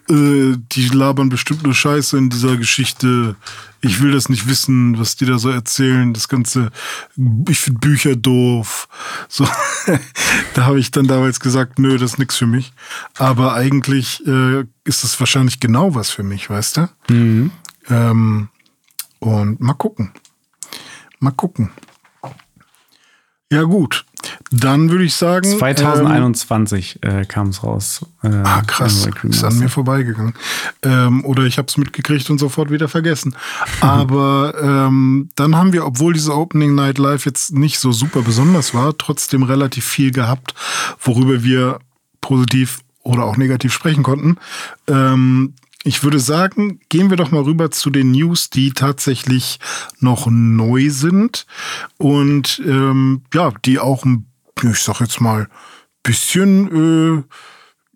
äh, die labern bestimmt nur Scheiße in dieser Geschichte. Ich will das nicht wissen, was die da so erzählen. Das Ganze, ich finde Bücher doof. So, da habe ich dann damals gesagt, nö, das ist nichts für mich. Aber eigentlich äh, ist das wahrscheinlich genau was für mich, weißt du? Mhm. Ähm, und mal gucken. Mal gucken. Ja, gut. Dann würde ich sagen. 2021 ähm, äh, kam es raus. Äh, ah, krass. Ist an mir vorbeigegangen. Ähm, oder ich habe es mitgekriegt und sofort wieder vergessen. Aber ähm, dann haben wir, obwohl diese Opening Night Live jetzt nicht so super besonders war, trotzdem relativ viel gehabt, worüber wir positiv oder auch negativ sprechen konnten. Ähm, ich würde sagen, gehen wir doch mal rüber zu den News, die tatsächlich noch neu sind und ähm, ja, die auch, ich sag jetzt mal, bisschen äh,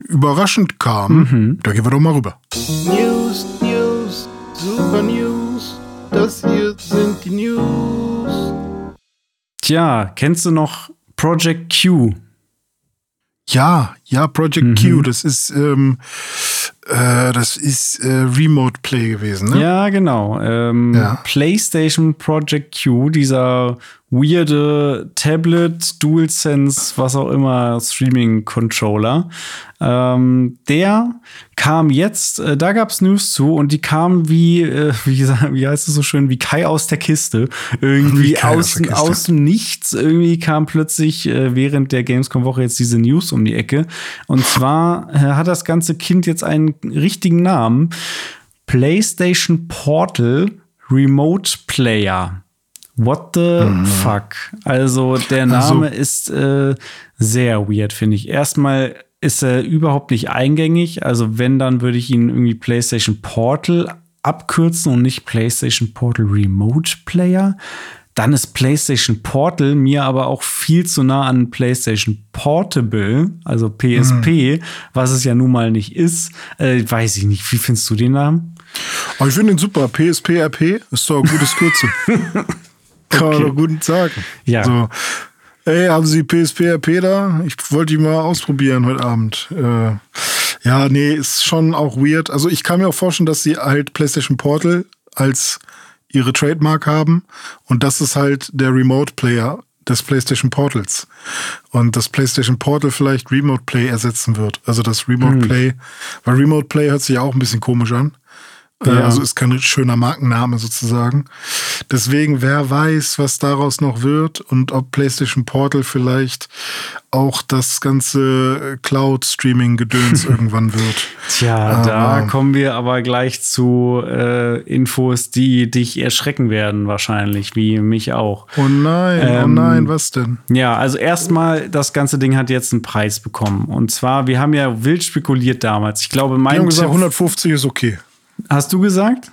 überraschend kamen. Mhm. Da gehen wir doch mal rüber. News, News, Super News, das hier sind die News. Tja, kennst du noch Project Q? Ja, ja, Project mhm. Q, das ist ähm, äh, das ist äh, Remote Play gewesen, ne? Ja, genau. Ähm, ja. PlayStation Project Q, dieser weirde Tablet, DualSense, was auch immer, Streaming-Controller. Ähm, der kam jetzt, äh, da gab's News zu und die kam wie, äh, wie, wie heißt es so schön, wie Kai aus der Kiste. Irgendwie aus, aus, aus dem Nichts. Irgendwie kam plötzlich äh, während der Gamescom-Woche jetzt diese News um die Ecke. Und zwar äh, hat das ganze Kind jetzt einen richtigen Namen. PlayStation Portal Remote Player. What the mhm. fuck? Also der also Name also, ist äh, sehr weird, finde ich. Erstmal ist er überhaupt nicht eingängig. Also wenn, dann würde ich ihn irgendwie PlayStation Portal abkürzen und nicht PlayStation Portal Remote Player. Dann ist PlayStation Portal mir aber auch viel zu nah an PlayStation Portable, also PSP, mhm. was es ja nun mal nicht ist. Äh, weiß ich nicht. Wie findest du den Namen? Aber ich finde ihn super. PSP RP ist doch ein gutes Kürzel. Kann okay. man doch guten sagen. Ja. So. Ey, haben Sie PSP-RP da? Ich wollte die mal ausprobieren heute Abend. Äh, ja, nee, ist schon auch weird. Also ich kann mir auch vorstellen, dass sie halt PlayStation Portal als ihre Trademark haben und das ist halt der Remote Player des PlayStation Portals und das PlayStation Portal vielleicht Remote Play ersetzen wird. Also das Remote mhm. Play, weil Remote Play hört sich ja auch ein bisschen komisch an. Ja. Also ist kein schöner Markenname sozusagen. Deswegen, wer weiß, was daraus noch wird und ob PlayStation Portal vielleicht auch das ganze Cloud-Streaming-Gedöns irgendwann wird. Tja, aber da kommen wir aber gleich zu äh, Infos, die dich erschrecken werden, wahrscheinlich, wie mich auch. Oh nein, oh ähm, oh nein, was denn? Ja, also erstmal, das ganze Ding hat jetzt einen Preis bekommen. Und zwar, wir haben ja wild spekuliert damals. Ich glaube, mein. Wir haben gesagt, 150 ist okay. Hast du gesagt?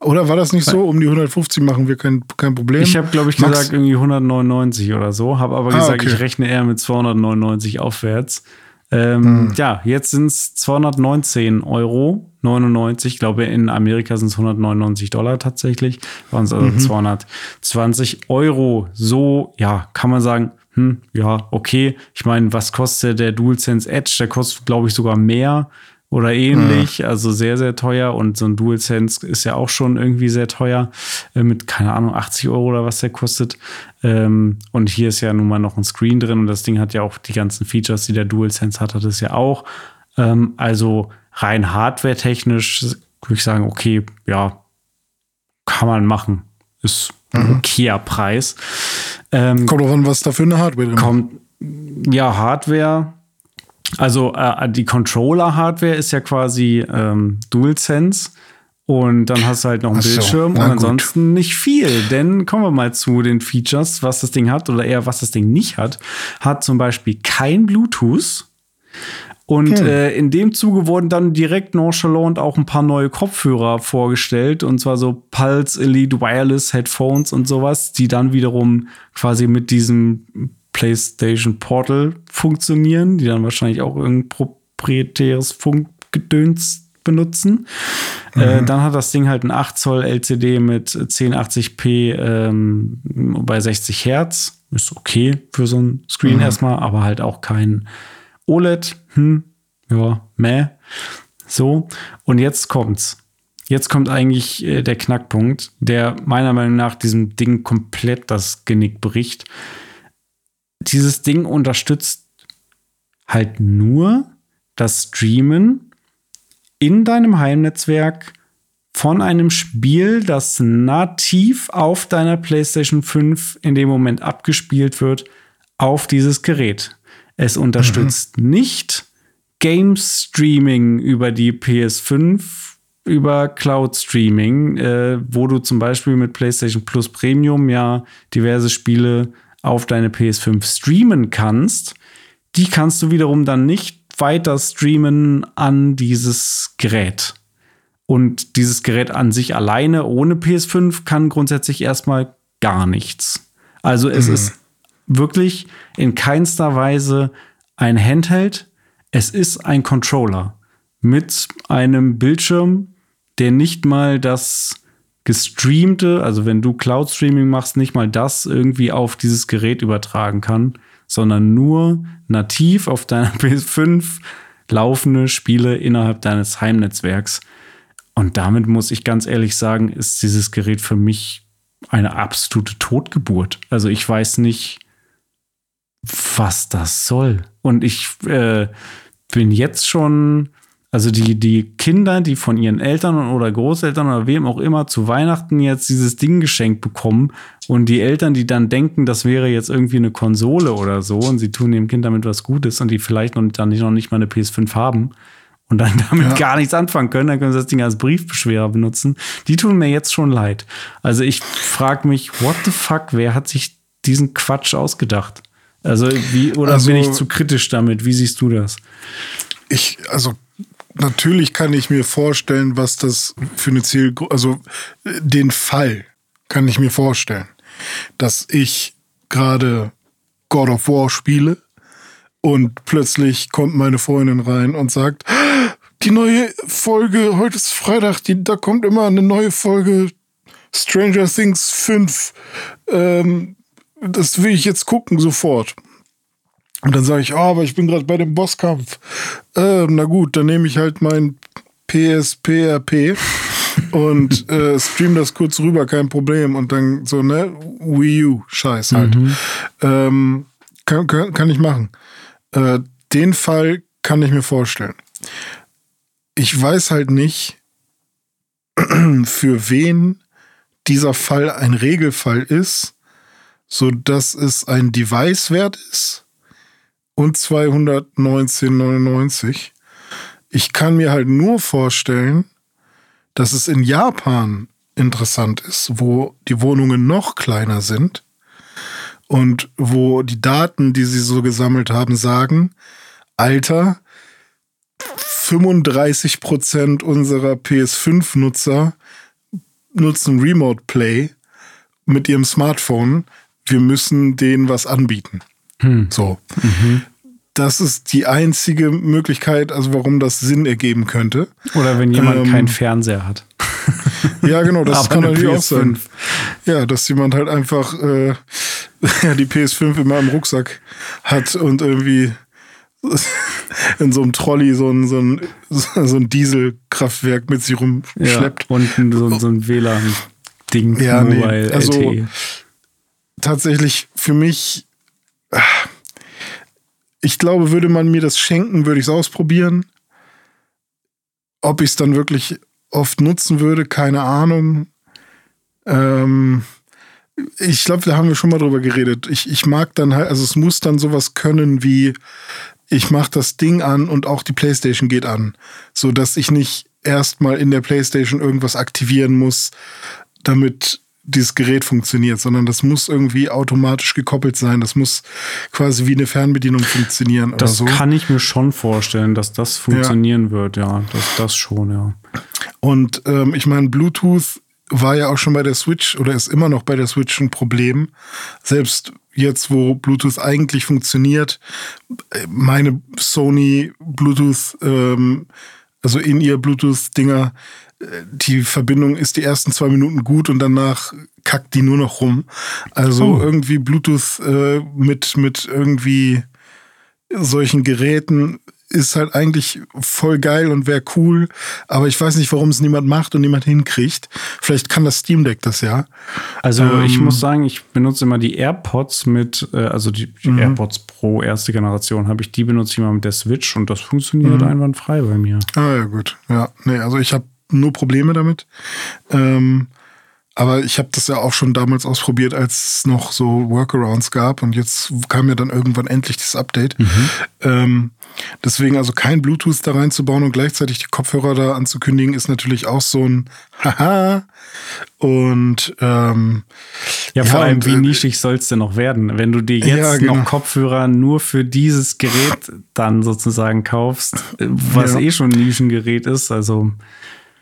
Oder war das nicht so? Um die 150 machen wir kein, kein Problem. Ich habe, glaube ich, Max? gesagt irgendwie 199 oder so. Habe aber ah, gesagt, okay. ich rechne eher mit 299 aufwärts. Ähm, hm. Ja, jetzt sind es 219 Euro. 99, ich glaube, in Amerika sind es 199 Dollar tatsächlich. Waren es also mhm. 220 Euro. So, ja, kann man sagen, hm, ja, okay. Ich meine, was kostet der DualSense Edge? Der kostet, glaube ich, sogar mehr oder ähnlich. Mhm. Also sehr, sehr teuer. Und so ein DualSense ist ja auch schon irgendwie sehr teuer. Äh, mit, keine Ahnung, 80 Euro oder was der kostet. Ähm, und hier ist ja nun mal noch ein Screen drin. Und das Ding hat ja auch die ganzen Features, die der DualSense hat, hat es ja auch. Ähm, also rein hardware-technisch würde ich sagen, okay, ja, kann man machen. Ist ein mhm. okayer Preis. Ähm, kommt auch an, was da für eine Hardware drin Kommt, ja, Hardware also äh, die Controller-Hardware ist ja quasi ähm, DualSense. Und dann hast du halt noch einen so, Bildschirm und ansonsten gut. nicht viel. Denn kommen wir mal zu den Features, was das Ding hat oder eher was das Ding nicht hat. Hat zum Beispiel kein Bluetooth. Und hm. äh, in dem Zuge wurden dann direkt nonchalant auch ein paar neue Kopfhörer vorgestellt. Und zwar so Pulse Elite Wireless Headphones und sowas, die dann wiederum quasi mit diesem PlayStation Portal funktionieren, die dann wahrscheinlich auch irgendein proprietäres Funkgedöns benutzen. Äh, mhm. Äh, dann hat das Ding halt ein 8 Zoll LCD mit 1080p ähm, bei 60 Hertz. Ist okay für so ein Screen mhm. erstmal, aber halt auch kein OLED. Hm, ja, meh. So, und jetzt kommt's. Jetzt kommt eigentlich äh, der Knackpunkt, der meiner Meinung nach diesem Ding komplett das Genick bricht dieses Ding unterstützt halt nur das Streamen in deinem Heimnetzwerk von einem Spiel, das nativ auf deiner PlayStation 5 in dem Moment abgespielt wird, auf dieses Gerät. Es unterstützt mhm. nicht Game Streaming über die PS5, über Cloud Streaming, äh, wo du zum Beispiel mit PlayStation Plus Premium ja diverse Spiele auf deine PS5 streamen kannst. Die kannst du wiederum dann nicht weiter streamen an dieses Gerät. Und dieses Gerät an sich alleine ohne PS5 kann grundsätzlich erstmal gar nichts. Also es mhm. ist wirklich in keinster Weise ein Handheld. Es ist ein Controller mit einem Bildschirm, der nicht mal das gestreamte, also wenn du Cloud Streaming machst, nicht mal das irgendwie auf dieses Gerät übertragen kann, sondern nur nativ auf deiner PS5 laufende Spiele innerhalb deines Heimnetzwerks. Und damit muss ich ganz ehrlich sagen, ist dieses Gerät für mich eine absolute Totgeburt. Also ich weiß nicht, was das soll. Und ich äh, bin jetzt schon, also die, die Kinder, die von ihren Eltern oder Großeltern oder wem auch immer zu Weihnachten jetzt dieses Ding geschenkt bekommen und die Eltern, die dann denken, das wäre jetzt irgendwie eine Konsole oder so und sie tun dem Kind damit was Gutes und die vielleicht noch, dann nicht, noch nicht mal eine PS5 haben, und dann damit ja. gar nichts anfangen können, dann können sie das Ding als Briefbeschwerer benutzen. Die tun mir jetzt schon leid. Also ich frage mich, what the fuck, wer hat sich diesen Quatsch ausgedacht? Also wie, oder also, bin ich zu kritisch damit? Wie siehst du das? Ich, also natürlich kann ich mir vorstellen, was das für eine Zielgruppe, also den Fall kann ich mir vorstellen, dass ich gerade God of War spiele und plötzlich kommt meine Freundin rein und sagt, die neue Folge, heute ist Freitag, die, da kommt immer eine neue Folge Stranger Things 5. Ähm, das will ich jetzt gucken, sofort. Und dann sage ich, oh, aber ich bin gerade bei dem Bosskampf. Äh, na gut, dann nehme ich halt mein PSPRP und äh, stream das kurz rüber, kein Problem. Und dann so, ne, Wii U, Scheiß halt. Mhm. Ähm, kann, kann, kann ich machen. Äh, den Fall kann ich mir vorstellen. Ich weiß halt nicht, für wen dieser Fall ein Regelfall ist, so dass es ein Device wert ist und 219,99. Ich kann mir halt nur vorstellen, dass es in Japan interessant ist, wo die Wohnungen noch kleiner sind und wo die Daten, die sie so gesammelt haben, sagen, Alter, 35 Prozent unserer PS5-Nutzer nutzen Remote Play mit ihrem Smartphone. Wir müssen denen was anbieten. Hm. So. Mhm. Das ist die einzige Möglichkeit, also warum das Sinn ergeben könnte. Oder wenn jemand ähm, keinen Fernseher hat. Ja, genau, das kann natürlich auch sein. Ja, dass jemand halt einfach äh, die PS5 immer im Rucksack hat und irgendwie in so einem Trolley so ein, so ein, so ein Dieselkraftwerk mit sich rumschleppt. Ja, und so, so ein WLAN-Ding. Ja, nee, also LTE. tatsächlich für mich, ich glaube, würde man mir das schenken, würde ich es ausprobieren. Ob ich es dann wirklich oft nutzen würde, keine Ahnung. Ähm, ich glaube, da haben wir schon mal drüber geredet. Ich, ich mag dann halt, also es muss dann sowas können wie, ich mache das Ding an und auch die Playstation geht an. So dass ich nicht erstmal in der Playstation irgendwas aktivieren muss, damit dieses Gerät funktioniert, sondern das muss irgendwie automatisch gekoppelt sein. Das muss quasi wie eine Fernbedienung funktionieren. Das so. kann ich mir schon vorstellen, dass das funktionieren ja. wird, ja. Das, das schon, ja. Und ähm, ich meine, Bluetooth war ja auch schon bei der Switch oder ist immer noch bei der Switch ein Problem. Selbst jetzt, wo Bluetooth eigentlich funktioniert, meine Sony Bluetooth, ähm, also in ihr Bluetooth-Dinger, die Verbindung ist die ersten zwei Minuten gut und danach kackt die nur noch rum. Also oh. irgendwie Bluetooth äh, mit, mit irgendwie solchen Geräten ist halt eigentlich voll geil und wäre cool, aber ich weiß nicht, warum es niemand macht und niemand hinkriegt. Vielleicht kann das Steam Deck das ja. Also ähm, ich muss sagen, ich benutze immer die AirPods mit, äh, also die, die mhm. AirPods Pro erste Generation habe ich, die benutze ich immer mit der Switch und das funktioniert mhm. einwandfrei bei mir. Ah ja gut, ja, nee, also ich habe nur Probleme damit. Ähm, Aber ich habe das ja auch schon damals ausprobiert, als es noch so Workarounds gab und jetzt kam ja dann irgendwann endlich das Update. Mhm. Ähm, deswegen also kein Bluetooth da reinzubauen und gleichzeitig die Kopfhörer da anzukündigen, ist natürlich auch so ein Haha. Und ähm, ja, vor ja, allem, und, wie äh, nischig soll es denn noch werden? Wenn du dir jetzt ja, genau. noch Kopfhörer nur für dieses Gerät dann sozusagen kaufst, was ja. eh schon ein Nischengerät ist, also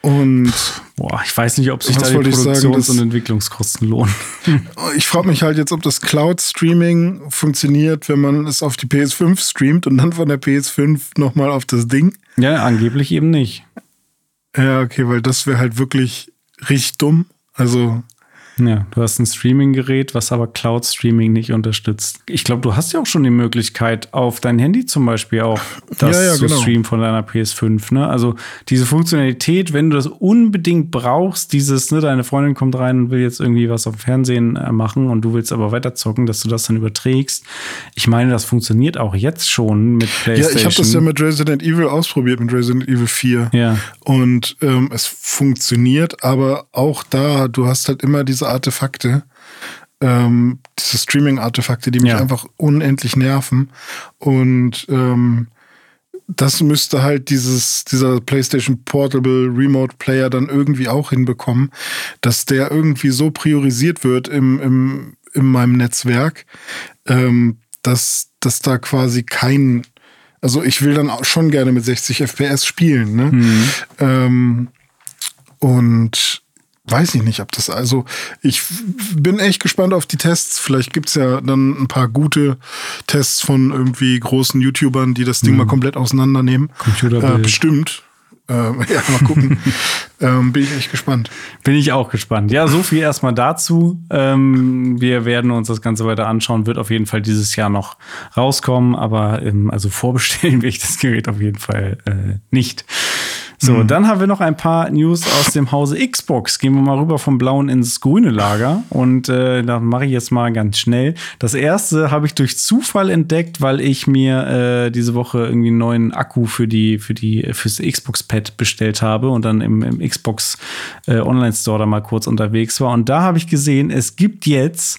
und boah, ich weiß nicht, ob sich da die Produktions- sagen, und Entwicklungskosten lohnen. Ich frage mich halt jetzt, ob das Cloud-Streaming funktioniert, wenn man es auf die PS5 streamt und dann von der PS5 nochmal auf das Ding. Ja, angeblich eben nicht. Ja, okay, weil das wäre halt wirklich richtig dumm. Also ja, du hast ein Streaming-Gerät, was aber Cloud-Streaming nicht unterstützt. Ich glaube, du hast ja auch schon die Möglichkeit, auf dein Handy zum Beispiel auch das ja, ja, zu genau. streamen von deiner PS5. Ne? Also diese Funktionalität, wenn du das unbedingt brauchst, dieses, ne, deine Freundin kommt rein und will jetzt irgendwie was auf dem Fernsehen äh, machen und du willst aber weiter zocken, dass du das dann überträgst. Ich meine, das funktioniert auch jetzt schon mit PlayStation. Ja, ich habe das ja mit Resident Evil ausprobiert, mit Resident Evil 4. Ja. Und ähm, es funktioniert, aber auch da, du hast halt immer diese Artefakte, ähm, diese Streaming-Artefakte, die mich ja. einfach unendlich nerven. Und ähm, das müsste halt dieses, dieser PlayStation Portable Remote Player dann irgendwie auch hinbekommen, dass der irgendwie so priorisiert wird im, im, in meinem Netzwerk, ähm, dass, dass da quasi kein, also ich will dann auch schon gerne mit 60 FPS spielen, ne? Mhm. Ähm, und weiß ich nicht, ob das also. Ich bin echt gespannt auf die Tests. Vielleicht gibt es ja dann ein paar gute Tests von irgendwie großen YouTubern, die das Ding mhm. mal komplett auseinandernehmen. Computerbild. Äh, bestimmt. Äh, ja, mal gucken. ähm, bin ich echt gespannt. Bin ich auch gespannt. Ja, so viel erstmal dazu. Ähm, wir werden uns das Ganze weiter anschauen. Wird auf jeden Fall dieses Jahr noch rauskommen, aber ähm, also vorbestellen will ich das Gerät auf jeden Fall äh, nicht. So, mhm. dann haben wir noch ein paar News aus dem Hause Xbox. Gehen wir mal rüber vom blauen ins grüne Lager. Und äh, da mache ich jetzt mal ganz schnell. Das erste habe ich durch Zufall entdeckt, weil ich mir äh, diese Woche irgendwie einen neuen Akku für die, für die, fürs Xbox-Pad bestellt habe und dann im, im Xbox äh, Online-Store da mal kurz unterwegs war. Und da habe ich gesehen, es gibt jetzt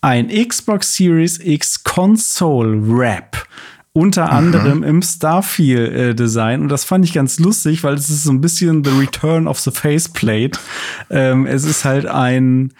ein Xbox Series X Console Wrap unter anderem mhm. im Starfield-Design. Äh, und das fand ich ganz lustig, weil es ist so ein bisschen The Return of the Faceplate. Ähm, es ist halt ein,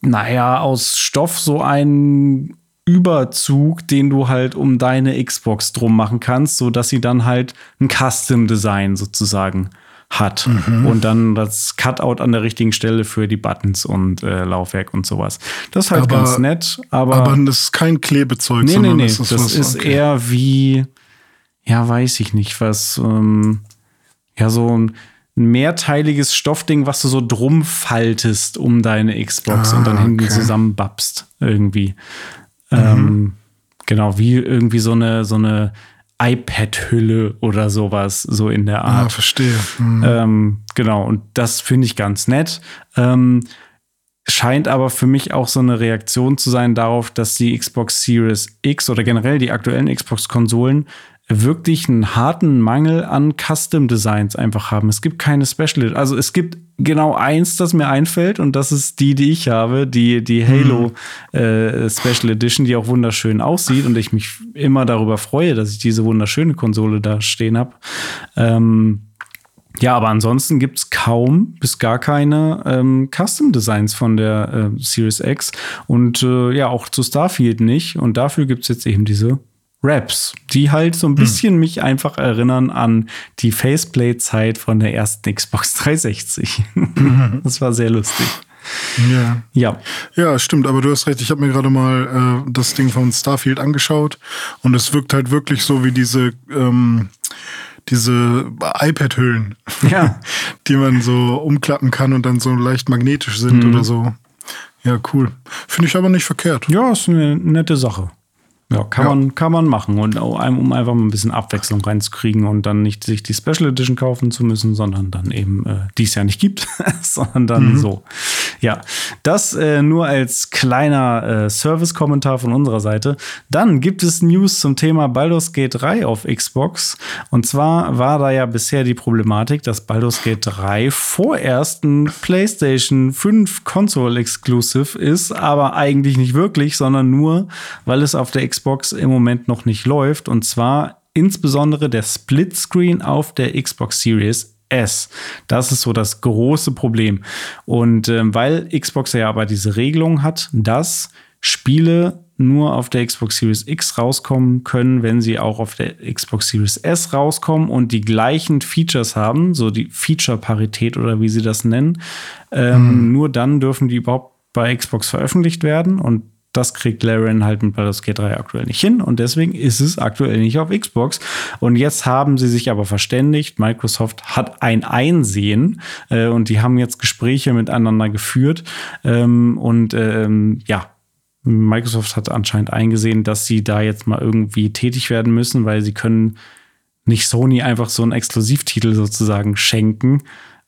naja, aus Stoff so ein Überzug, den du halt um deine Xbox drum machen kannst, so dass sie dann halt ein Custom-Design sozusagen hat mhm. und dann das Cutout an der richtigen Stelle für die Buttons und äh, Laufwerk und sowas. Das ist halt aber, ganz nett, aber aber das ist kein Klebezeug, nee, sondern nee, nee, das ist, das ist okay. eher wie ja, weiß ich nicht, was ähm, ja so ein mehrteiliges Stoffding, was du so drum faltest um deine Xbox ah, und dann hinten okay. zusammenbapst irgendwie. Mhm. Ähm, genau, wie irgendwie so eine so eine iPad-Hülle oder sowas, so in der Art. Ah, verstehe. Mhm. Ähm, genau, und das finde ich ganz nett. Ähm, scheint aber für mich auch so eine Reaktion zu sein darauf, dass die Xbox Series X oder generell die aktuellen Xbox-Konsolen wirklich einen harten Mangel an Custom Designs einfach haben. Es gibt keine Special, also es gibt genau eins, das mir einfällt und das ist die, die ich habe, die die Halo mhm. äh, Special Edition, die auch wunderschön aussieht und ich mich immer darüber freue, dass ich diese wunderschöne Konsole da stehen habe. Ähm, ja, aber ansonsten gibt es kaum bis gar keine ähm, Custom Designs von der äh, Series X und äh, ja auch zu Starfield nicht und dafür gibt es jetzt eben diese Raps, die halt so ein hm. bisschen hm. mich einfach erinnern an die Faceplay-Zeit von der ersten Xbox 360. Mhm. das war sehr lustig. Ja. Ja. Ja, stimmt, aber du hast recht. Ich habe mir gerade mal äh, das Ding von Starfield angeschaut und es wirkt halt wirklich so wie diese, ähm, diese iPad-Hüllen, ja. die man so umklappen kann und dann so leicht magnetisch sind mhm. oder so. Ja, cool. Finde ich aber nicht verkehrt. Ja, ist eine nette Sache. Ja, kann, ja. Man, kann man machen. Und um einfach mal ein bisschen Abwechslung reinzukriegen und dann nicht sich die Special Edition kaufen zu müssen, sondern dann eben, äh, die es ja nicht gibt, sondern dann mhm. so. Ja, das äh, nur als kleiner äh, Service-Kommentar von unserer Seite. Dann gibt es News zum Thema Baldur's Gate 3 auf Xbox. Und zwar war da ja bisher die Problematik, dass Baldur's Gate 3 vorerst ein PlayStation 5 Console Exclusive ist, aber eigentlich nicht wirklich, sondern nur, weil es auf der Xbox im Moment noch nicht läuft. Und zwar insbesondere der Splitscreen auf der Xbox Series S. Das ist so das große Problem. Und ähm, weil Xbox ja aber diese Regelung hat, dass Spiele nur auf der Xbox Series X rauskommen können, wenn sie auch auf der Xbox Series S rauskommen und die gleichen Features haben, so die Feature-Parität oder wie sie das nennen. Ähm, mhm. Nur dann dürfen die überhaupt bei Xbox veröffentlicht werden und das kriegt Larian halt mit Baldur's Gate 3 aktuell nicht hin und deswegen ist es aktuell nicht auf Xbox. Und jetzt haben sie sich aber verständigt. Microsoft hat ein Einsehen äh, und die haben jetzt Gespräche miteinander geführt. Ähm, und ähm, ja, Microsoft hat anscheinend eingesehen, dass sie da jetzt mal irgendwie tätig werden müssen, weil sie können nicht Sony einfach so einen Exklusivtitel sozusagen schenken,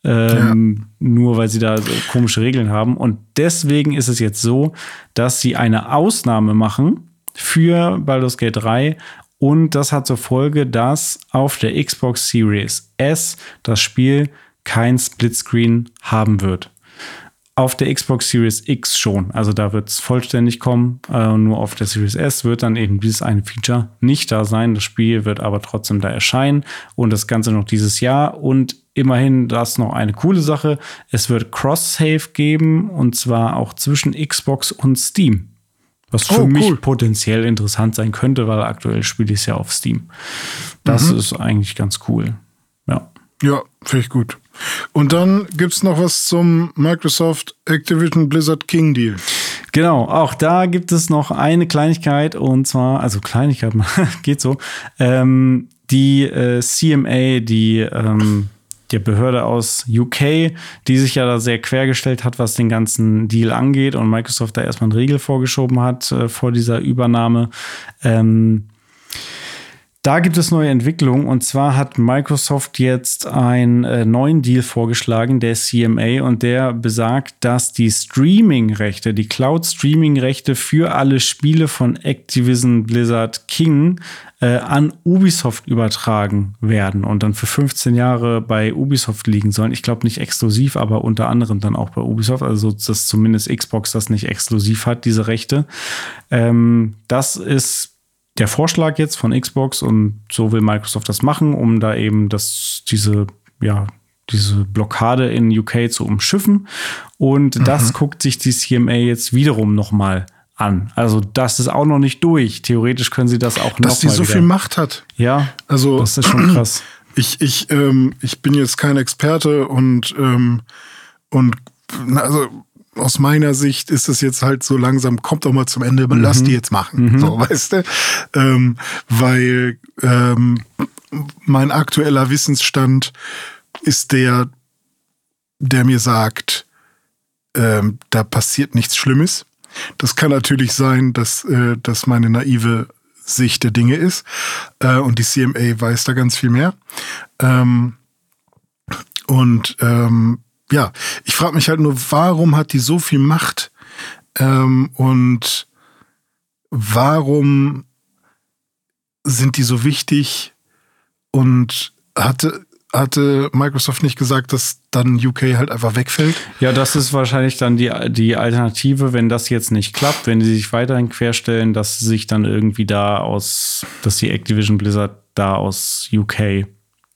ähm, ja. nur weil sie da komische Regeln haben. Und deswegen ist es jetzt so, dass sie eine Ausnahme machen für Baldur's Gate 3 und das hat zur Folge, dass auf der Xbox Series S das Spiel kein Splitscreen haben wird. Auf der Xbox Series X schon. Also da wird es vollständig kommen. Äh, nur auf der Series S wird dann eben dieses eine Feature nicht da sein. Das Spiel wird aber trotzdem da erscheinen und das Ganze noch dieses Jahr. Und immerhin das noch eine coole Sache. Es wird Cross-Save geben und zwar auch zwischen Xbox und Steam. Was für oh, mich cool. potenziell interessant sein könnte, weil aktuell spiele ich es ja auf Steam. Das mhm. ist eigentlich ganz cool. Ja. Ja, finde ich gut. Und dann gibt es noch was zum Microsoft Activision Blizzard King Deal. Genau, auch da gibt es noch eine Kleinigkeit und zwar, also Kleinigkeit, geht so. Ähm, die äh, CMA, die ähm, die Behörde aus UK, die sich ja da sehr quergestellt hat, was den ganzen Deal angeht und Microsoft da erstmal einen Riegel vorgeschoben hat äh, vor dieser Übernahme. Ähm, da gibt es neue Entwicklungen und zwar hat Microsoft jetzt einen äh, neuen Deal vorgeschlagen, der CMA, und der besagt, dass die Streaming-Rechte, die Cloud-Streaming-Rechte für alle Spiele von Activision Blizzard King äh, an Ubisoft übertragen werden und dann für 15 Jahre bei Ubisoft liegen sollen. Ich glaube nicht exklusiv, aber unter anderem dann auch bei Ubisoft, also dass zumindest Xbox das nicht exklusiv hat, diese Rechte. Ähm, das ist der Vorschlag jetzt von Xbox und so will Microsoft das machen, um da eben das, diese, ja, diese Blockade in UK zu umschiffen. Und mhm. das guckt sich die CMA jetzt wiederum nochmal an. Also das ist auch noch nicht durch. Theoretisch können sie das auch noch Dass sie so wieder. viel Macht hat. Ja, also das ist schon krass. Ich, ich, ähm, ich bin jetzt kein Experte und, ähm, und also aus meiner Sicht ist es jetzt halt so langsam, kommt doch mal zum Ende, aber mhm. lass die jetzt machen. Mhm. So, weißt du? Ähm, weil ähm, mein aktueller Wissensstand ist der, der mir sagt, ähm, da passiert nichts Schlimmes. Das kann natürlich sein, dass, äh, dass meine naive Sicht der Dinge ist. Äh, und die CMA weiß da ganz viel mehr. Ähm, und ähm, ja, ich frage mich halt nur, warum hat die so viel Macht? Ähm, und warum sind die so wichtig? Und hatte, hatte Microsoft nicht gesagt, dass dann UK halt einfach wegfällt? Ja, das ist wahrscheinlich dann die, die Alternative, wenn das jetzt nicht klappt, wenn die sich weiterhin querstellen, dass sie sich dann irgendwie da aus, dass die Activision Blizzard da aus UK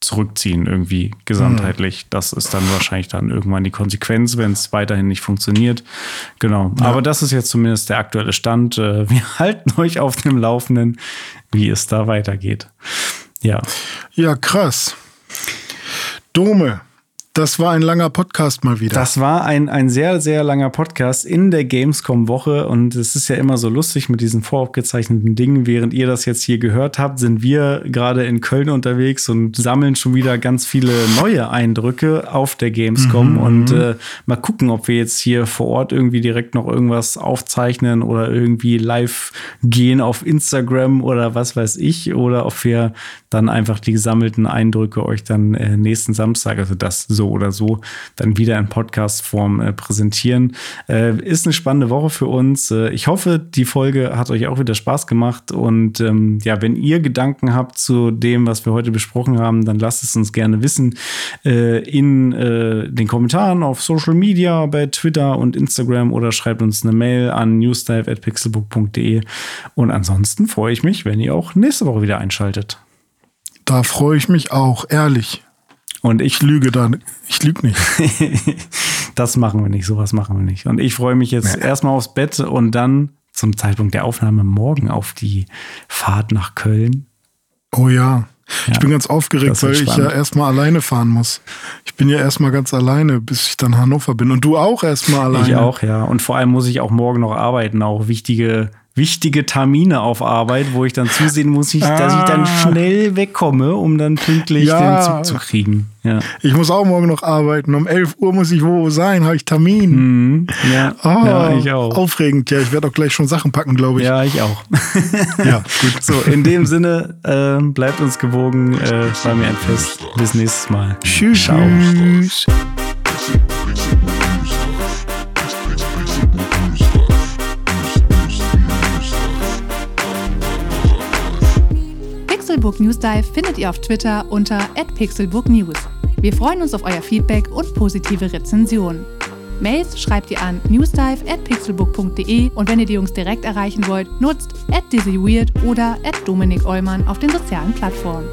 zurückziehen, irgendwie gesamtheitlich. Mhm. Das ist dann wahrscheinlich dann irgendwann die Konsequenz, wenn es weiterhin nicht funktioniert. Genau. Ja. Aber das ist jetzt zumindest der aktuelle Stand. Äh, wir halten euch auf dem Laufenden, wie es da weitergeht. Ja. Ja, krass. Dome. Das war ein langer Podcast mal wieder. Das war ein, ein sehr, sehr langer Podcast in der Gamescom-Woche. Und es ist ja immer so lustig mit diesen voraufgezeichneten Dingen. Während ihr das jetzt hier gehört habt, sind wir gerade in Köln unterwegs und sammeln schon wieder ganz viele neue Eindrücke auf der Gamescom. Mhm. Und äh, mal gucken, ob wir jetzt hier vor Ort irgendwie direkt noch irgendwas aufzeichnen oder irgendwie live gehen auf Instagram oder was weiß ich. Oder ob wir dann einfach die gesammelten Eindrücke euch dann äh, nächsten Samstag, also das so so oder so dann wieder in Podcast-Form äh, präsentieren. Äh, ist eine spannende Woche für uns. Äh, ich hoffe, die Folge hat euch auch wieder Spaß gemacht. Und ähm, ja, wenn ihr Gedanken habt zu dem, was wir heute besprochen haben, dann lasst es uns gerne wissen äh, in äh, den Kommentaren auf Social Media, bei Twitter und Instagram oder schreibt uns eine Mail an newsdive.pixelbook.de. Und ansonsten freue ich mich, wenn ihr auch nächste Woche wieder einschaltet. Da freue ich mich auch, ehrlich. Und ich lüge dann. Ich lüge nicht. das machen wir nicht. Sowas machen wir nicht. Und ich freue mich jetzt ja. erstmal aufs Bett und dann zum Zeitpunkt der Aufnahme morgen auf die Fahrt nach Köln. Oh ja. Ich bin ganz aufgeregt, weil spannend. ich ja erstmal alleine fahren muss. Ich bin ja erstmal ganz alleine, bis ich dann Hannover bin. Und du auch erstmal alleine. Ich auch, ja. Und vor allem muss ich auch morgen noch arbeiten, auch wichtige wichtige Termine auf Arbeit, wo ich dann zusehen muss, ich, ah. dass ich dann ah. schnell wegkomme, um dann pünktlich ja. den Zug zu kriegen. Ja. Ich muss auch morgen noch arbeiten. Um 11 Uhr muss ich wo sein, habe ich Termin. Mhm. Ja. Oh, ja, ich auch. Aufregend. Ja, ich werde auch gleich schon Sachen packen, glaube ich. Ja, ich auch. ja, gut. So, in dem Sinne, äh, bleibt uns gewogen. Äh, war mir ein Fest. Bis nächstes Mal. Tschüss. Ciao. Tschüss. Pixelbook News Dive findet ihr auf Twitter unter @pixelbooknews. Wir freuen uns auf euer Feedback und positive Rezensionen. Mails schreibt ihr an newsdive@pixelbook.de und wenn ihr die Jungs direkt erreichen wollt, nutzt @dizzyweird oder @dominik Eulmann auf den sozialen Plattformen.